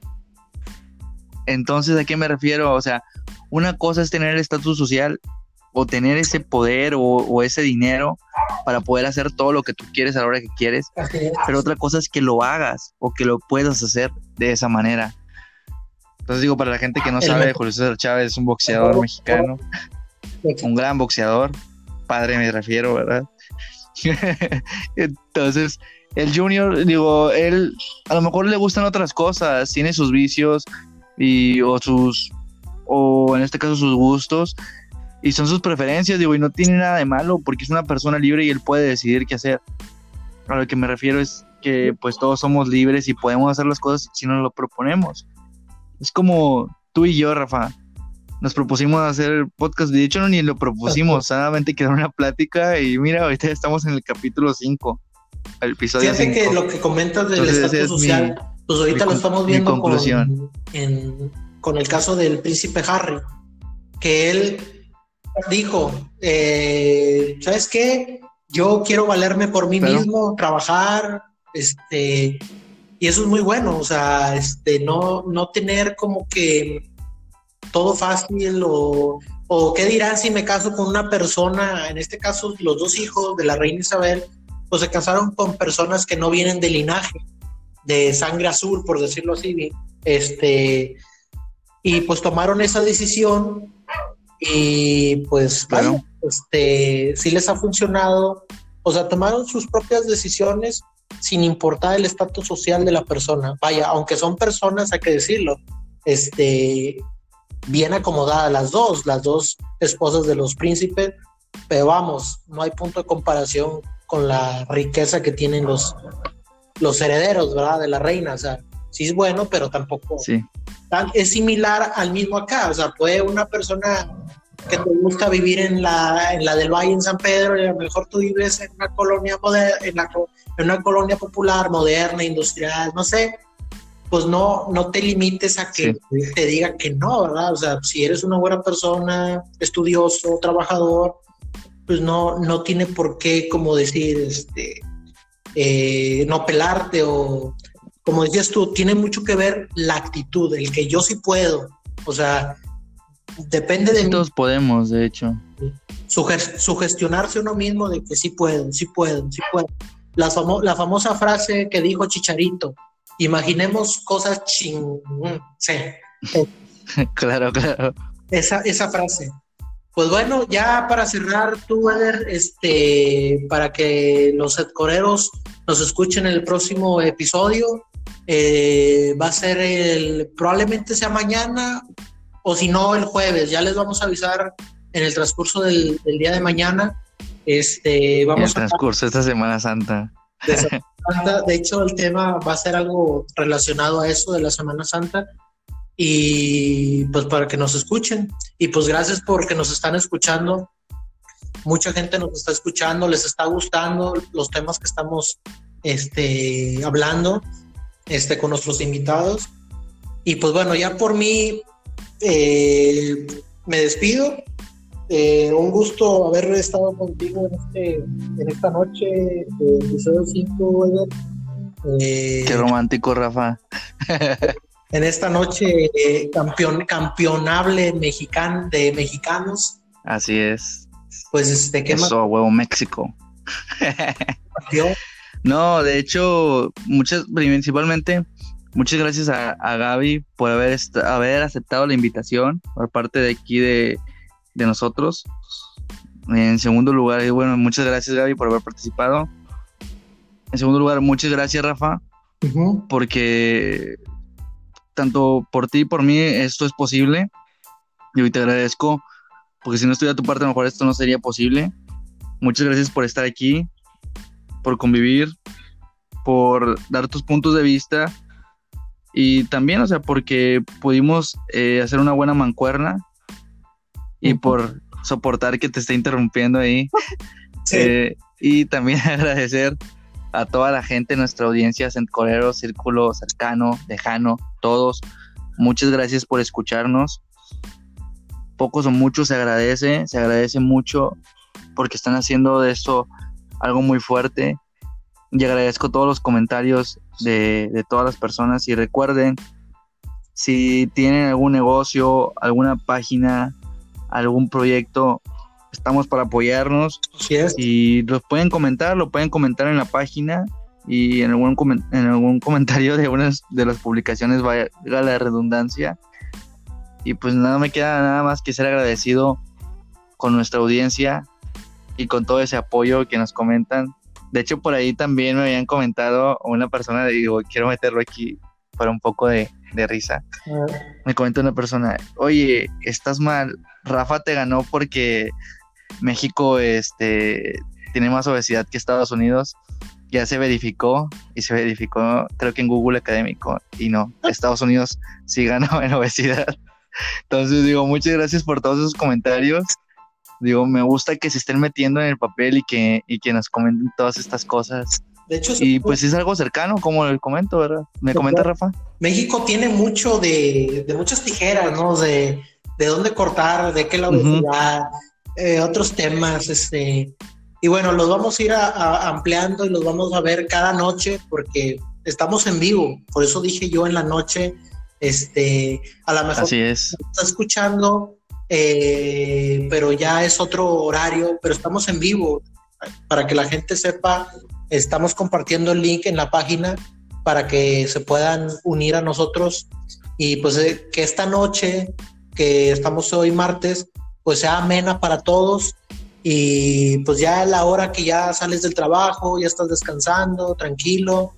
Entonces, ¿a qué me refiero? O sea, una cosa es tener el estatus social o tener ese poder o, ese dinero para poder hacer todo lo que tú quieres a la hora que quieres, pero otra cosa es que lo hagas o que lo puedas hacer de esa manera. Entonces digo, para la gente que no sabe, Julio César Chávez es un boxeador mexicano, un gran boxeador, padre me refiero, ¿verdad? Entonces, el Junior, digo, él a lo mejor le gustan otras cosas, tiene sus vicios, y o sus o en este caso sus gustos y son sus preferencias, digo, y no tiene nada de malo porque es una persona libre y él puede decidir qué hacer. A lo que me refiero es que pues todos somos libres y podemos hacer las cosas si nos lo proponemos. Es como tú y yo, Rafa, nos propusimos hacer podcast, de hecho no ni lo propusimos, solamente quedó una plática y mira, ahorita estamos en el capítulo 5, el episodio Fíjate que lo que comentas del estatus social pues ahorita lo estamos viendo con, con el caso del príncipe Harry, que él dijo, eh, ¿sabes qué? Yo quiero valerme por mí mismo, trabajar, este, y eso es muy bueno, o sea, este, no, no tener como que todo fácil o, o qué dirán si me caso con una persona, en este caso los dos hijos de la reina Isabel, pues se casaron con personas que no vienen de linaje, de sangre azul, por decirlo así, este, y pues tomaron esa decisión y pues bueno, este, sí les ha funcionado, o sea, tomaron sus propias decisiones sin importar el estatus social de la persona. Vaya, aunque son personas, hay que decirlo, este, bien acomodadas las dos, las dos esposas de los príncipes, pero vamos, no hay punto de comparación con la riqueza que tienen los, los herederos, ¿verdad? De la reina, o sea, sí es bueno, pero tampoco sí. es similar al mismo acá, o sea, puede una persona que te gusta vivir en la, en la del Valle en San Pedro y a lo mejor tú vives en una colonia en, en una colonia popular, moderna, industrial, no sé, pues no, no te limites a que te diga que no, ¿verdad? O sea, si eres una buena persona, estudioso, trabajador, pues no, no tiene por qué, como decir, este, eh, no pelarte o, como decías tú, tiene mucho que ver la actitud, el que yo sí puedo, o sea, depende de... Todos podemos, de hecho. sugestionarse uno mismo de que sí puedo, sí puedo, sí puedo. La, la famosa frase que dijo Chicharito, imaginemos cosas ching... Sí. claro, claro. Esa, esa frase. Pues bueno, ya para cerrar, tú, Eder, este, para que los headcoreros nos escuchen en el próximo episodio, eh, va a ser el, probablemente sea mañana o si no el jueves, ya les vamos a avisar en el transcurso del, día de mañana. Este, vamos en el transcurso esta Semana Santa. De hecho, el tema va a ser algo relacionado a eso de la Semana Santa. Y pues para que nos escuchen. Y pues gracias porque nos están escuchando. Mucha gente nos está escuchando, les está gustando los temas que estamos este, hablando este, con nuestros invitados. Y pues bueno, ya por mí eh, me despido. Eh, un gusto haber estado contigo en, este, en esta noche, de episodio 5, eh, Qué romántico, Rafa. en esta noche campeón, campeonable mexicano de mexicanos. Así es. Pues este, ¿qué Eso, huevo México. no, de hecho, muchas, principalmente Muchas gracias a, Gaby por haber, haber aceptado la invitación por parte de aquí de, nosotros. En segundo lugar, y bueno, muchas gracias Gaby por haber participado. En segundo lugar, muchas gracias Rafa, porque tanto por ti y por mí esto es posible. Y hoy te agradezco, porque si no estuviera tu parte, a lo mejor esto no sería posible. Muchas gracias por estar aquí, por convivir, por dar tus puntos de vista y también, o sea, porque pudimos eh, hacer una buena mancuerna y por soportar que te esté interrumpiendo ahí. Eh, y también agradecer a toda la gente, nuestra audiencia, Centcorero, Círculo Cercano, Lejano, todos. Muchas gracias por escucharnos. Pocos o muchos se agradece, se agradece mucho porque están haciendo de esto algo muy fuerte y agradezco todos los comentarios de, todas las personas y recuerden, si tienen algún negocio, alguna página, algún proyecto, estamos para apoyarnos y los pueden comentar, lo pueden comentar en la página y en algún, en algún comentario de unas de las publicaciones vaya la redundancia. Y pues nada me queda nada más que ser agradecido con nuestra audiencia y con todo ese apoyo que nos comentan de hecho, por ahí también me habían comentado una persona, digo, quiero meterlo aquí para un poco de, risa. Me comentó una persona, oye, estás mal, Rafa te ganó porque México este, tiene más obesidad que Estados Unidos. Ya se verificó y se verificó, creo que en Google Académico, y no, Estados Unidos sí ganó en obesidad. Entonces digo, muchas gracias por todos esos comentarios digo, me gusta que se estén metiendo en el papel y que, y que nos comenten todas estas cosas. De hecho, y pues es algo cercano, como le comento, ¿verdad? ¿Me comenta Rafa? México tiene mucho de, de muchas tijeras, ¿no? De, de dónde cortar, de qué lado uh otros temas, este. Y bueno, los vamos a ir ampliando y los vamos a ver cada noche porque estamos en vivo. Por eso dije yo en la noche Este, a lo mejor Así es. está escuchando, eh, pero ya es otro horario, pero estamos en vivo. Para que la gente sepa, estamos compartiendo el link en la página para que se puedan unir a nosotros. Y pues eh, que esta noche, que estamos hoy martes, pues sea amena para todos. Y pues ya a la hora que ya sales del trabajo, ya estás descansando, tranquilo,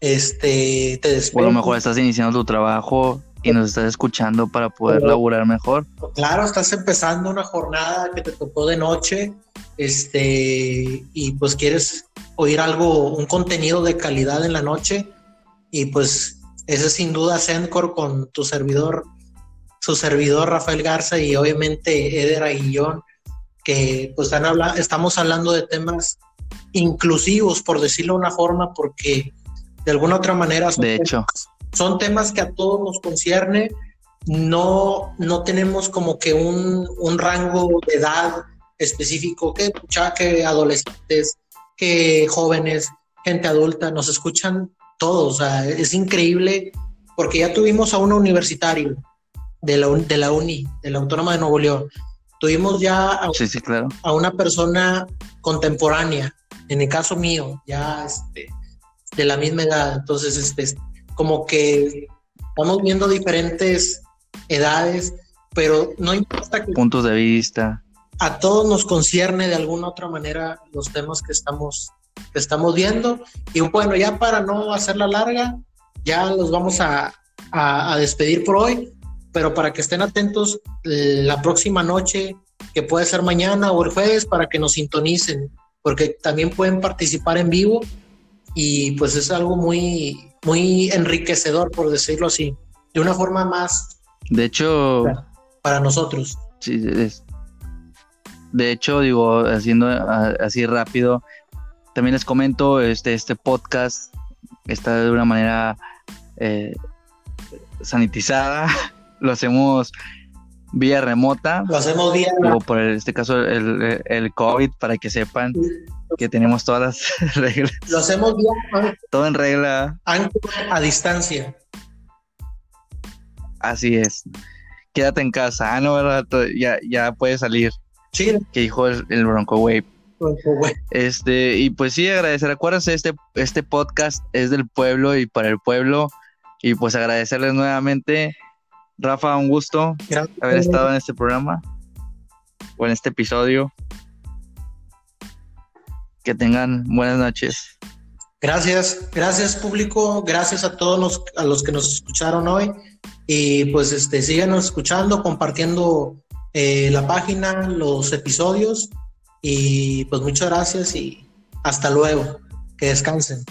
este, te O a lo mejor estás iniciando tu trabajo y nos estás escuchando para poder laburar mejor. Claro, estás empezando una jornada que te tocó de noche, este, y pues quieres oír algo, un contenido de calidad en la noche, y pues ese es sin duda Sencor con tu servidor, su servidor Rafael Garza y obviamente Eder Aguillón, que pues están habla estamos hablando de temas inclusivos, por decirlo de una forma, porque de alguna otra manera son, de hecho. Temas, son temas que a todos nos concierne, no, no tenemos como que un, un rango de edad específico, que, que adolescentes, que jóvenes, gente adulta, nos escuchan todos, o sea, es increíble porque ya tuvimos a un universitario de la, de la UNI, de la Autónoma de Nuevo León, tuvimos ya a, sí, sí, claro. a una persona contemporánea, en el caso mío, ya este, de la misma edad, entonces este, como que estamos viendo diferentes edades, pero no importa que... Puntos de vista. A todos nos concierne de alguna otra manera los temas que estamos, que estamos viendo. Y bueno, ya para no hacerla larga, ya los vamos a, a, a despedir por hoy, pero para que estén atentos la próxima noche, que puede ser mañana o el jueves, para que nos sintonicen, porque también pueden participar en vivo y pues es algo muy, muy enriquecedor, por decirlo así, de una forma más... De hecho... Para nosotros. Sí, es, de hecho, digo, haciendo así rápido, también les comento, este, este podcast está de una manera eh, sanitizada, lo hacemos vía remota. Lo hacemos vía... Digo, por este caso el, el COVID, para que sepan que tenemos todas las reglas. Lo hacemos vía... Todo en regla. A distancia. Así es. Quédate en casa. Ah, no, ¿verdad? Ya, ya puedes salir. Sí. Que dijo el, el Bronco Wave. Este, y pues sí, agradecer. Acuérdense, este, este podcast es del pueblo y para el pueblo. Y pues agradecerles nuevamente. Rafa, un gusto Gracias. haber estado en este programa o en este episodio. Que tengan buenas noches. Gracias, gracias público, gracias a todos los, a los que nos escucharon hoy y pues este síganos escuchando, compartiendo eh, la página, los episodios y pues muchas gracias y hasta luego, que descansen.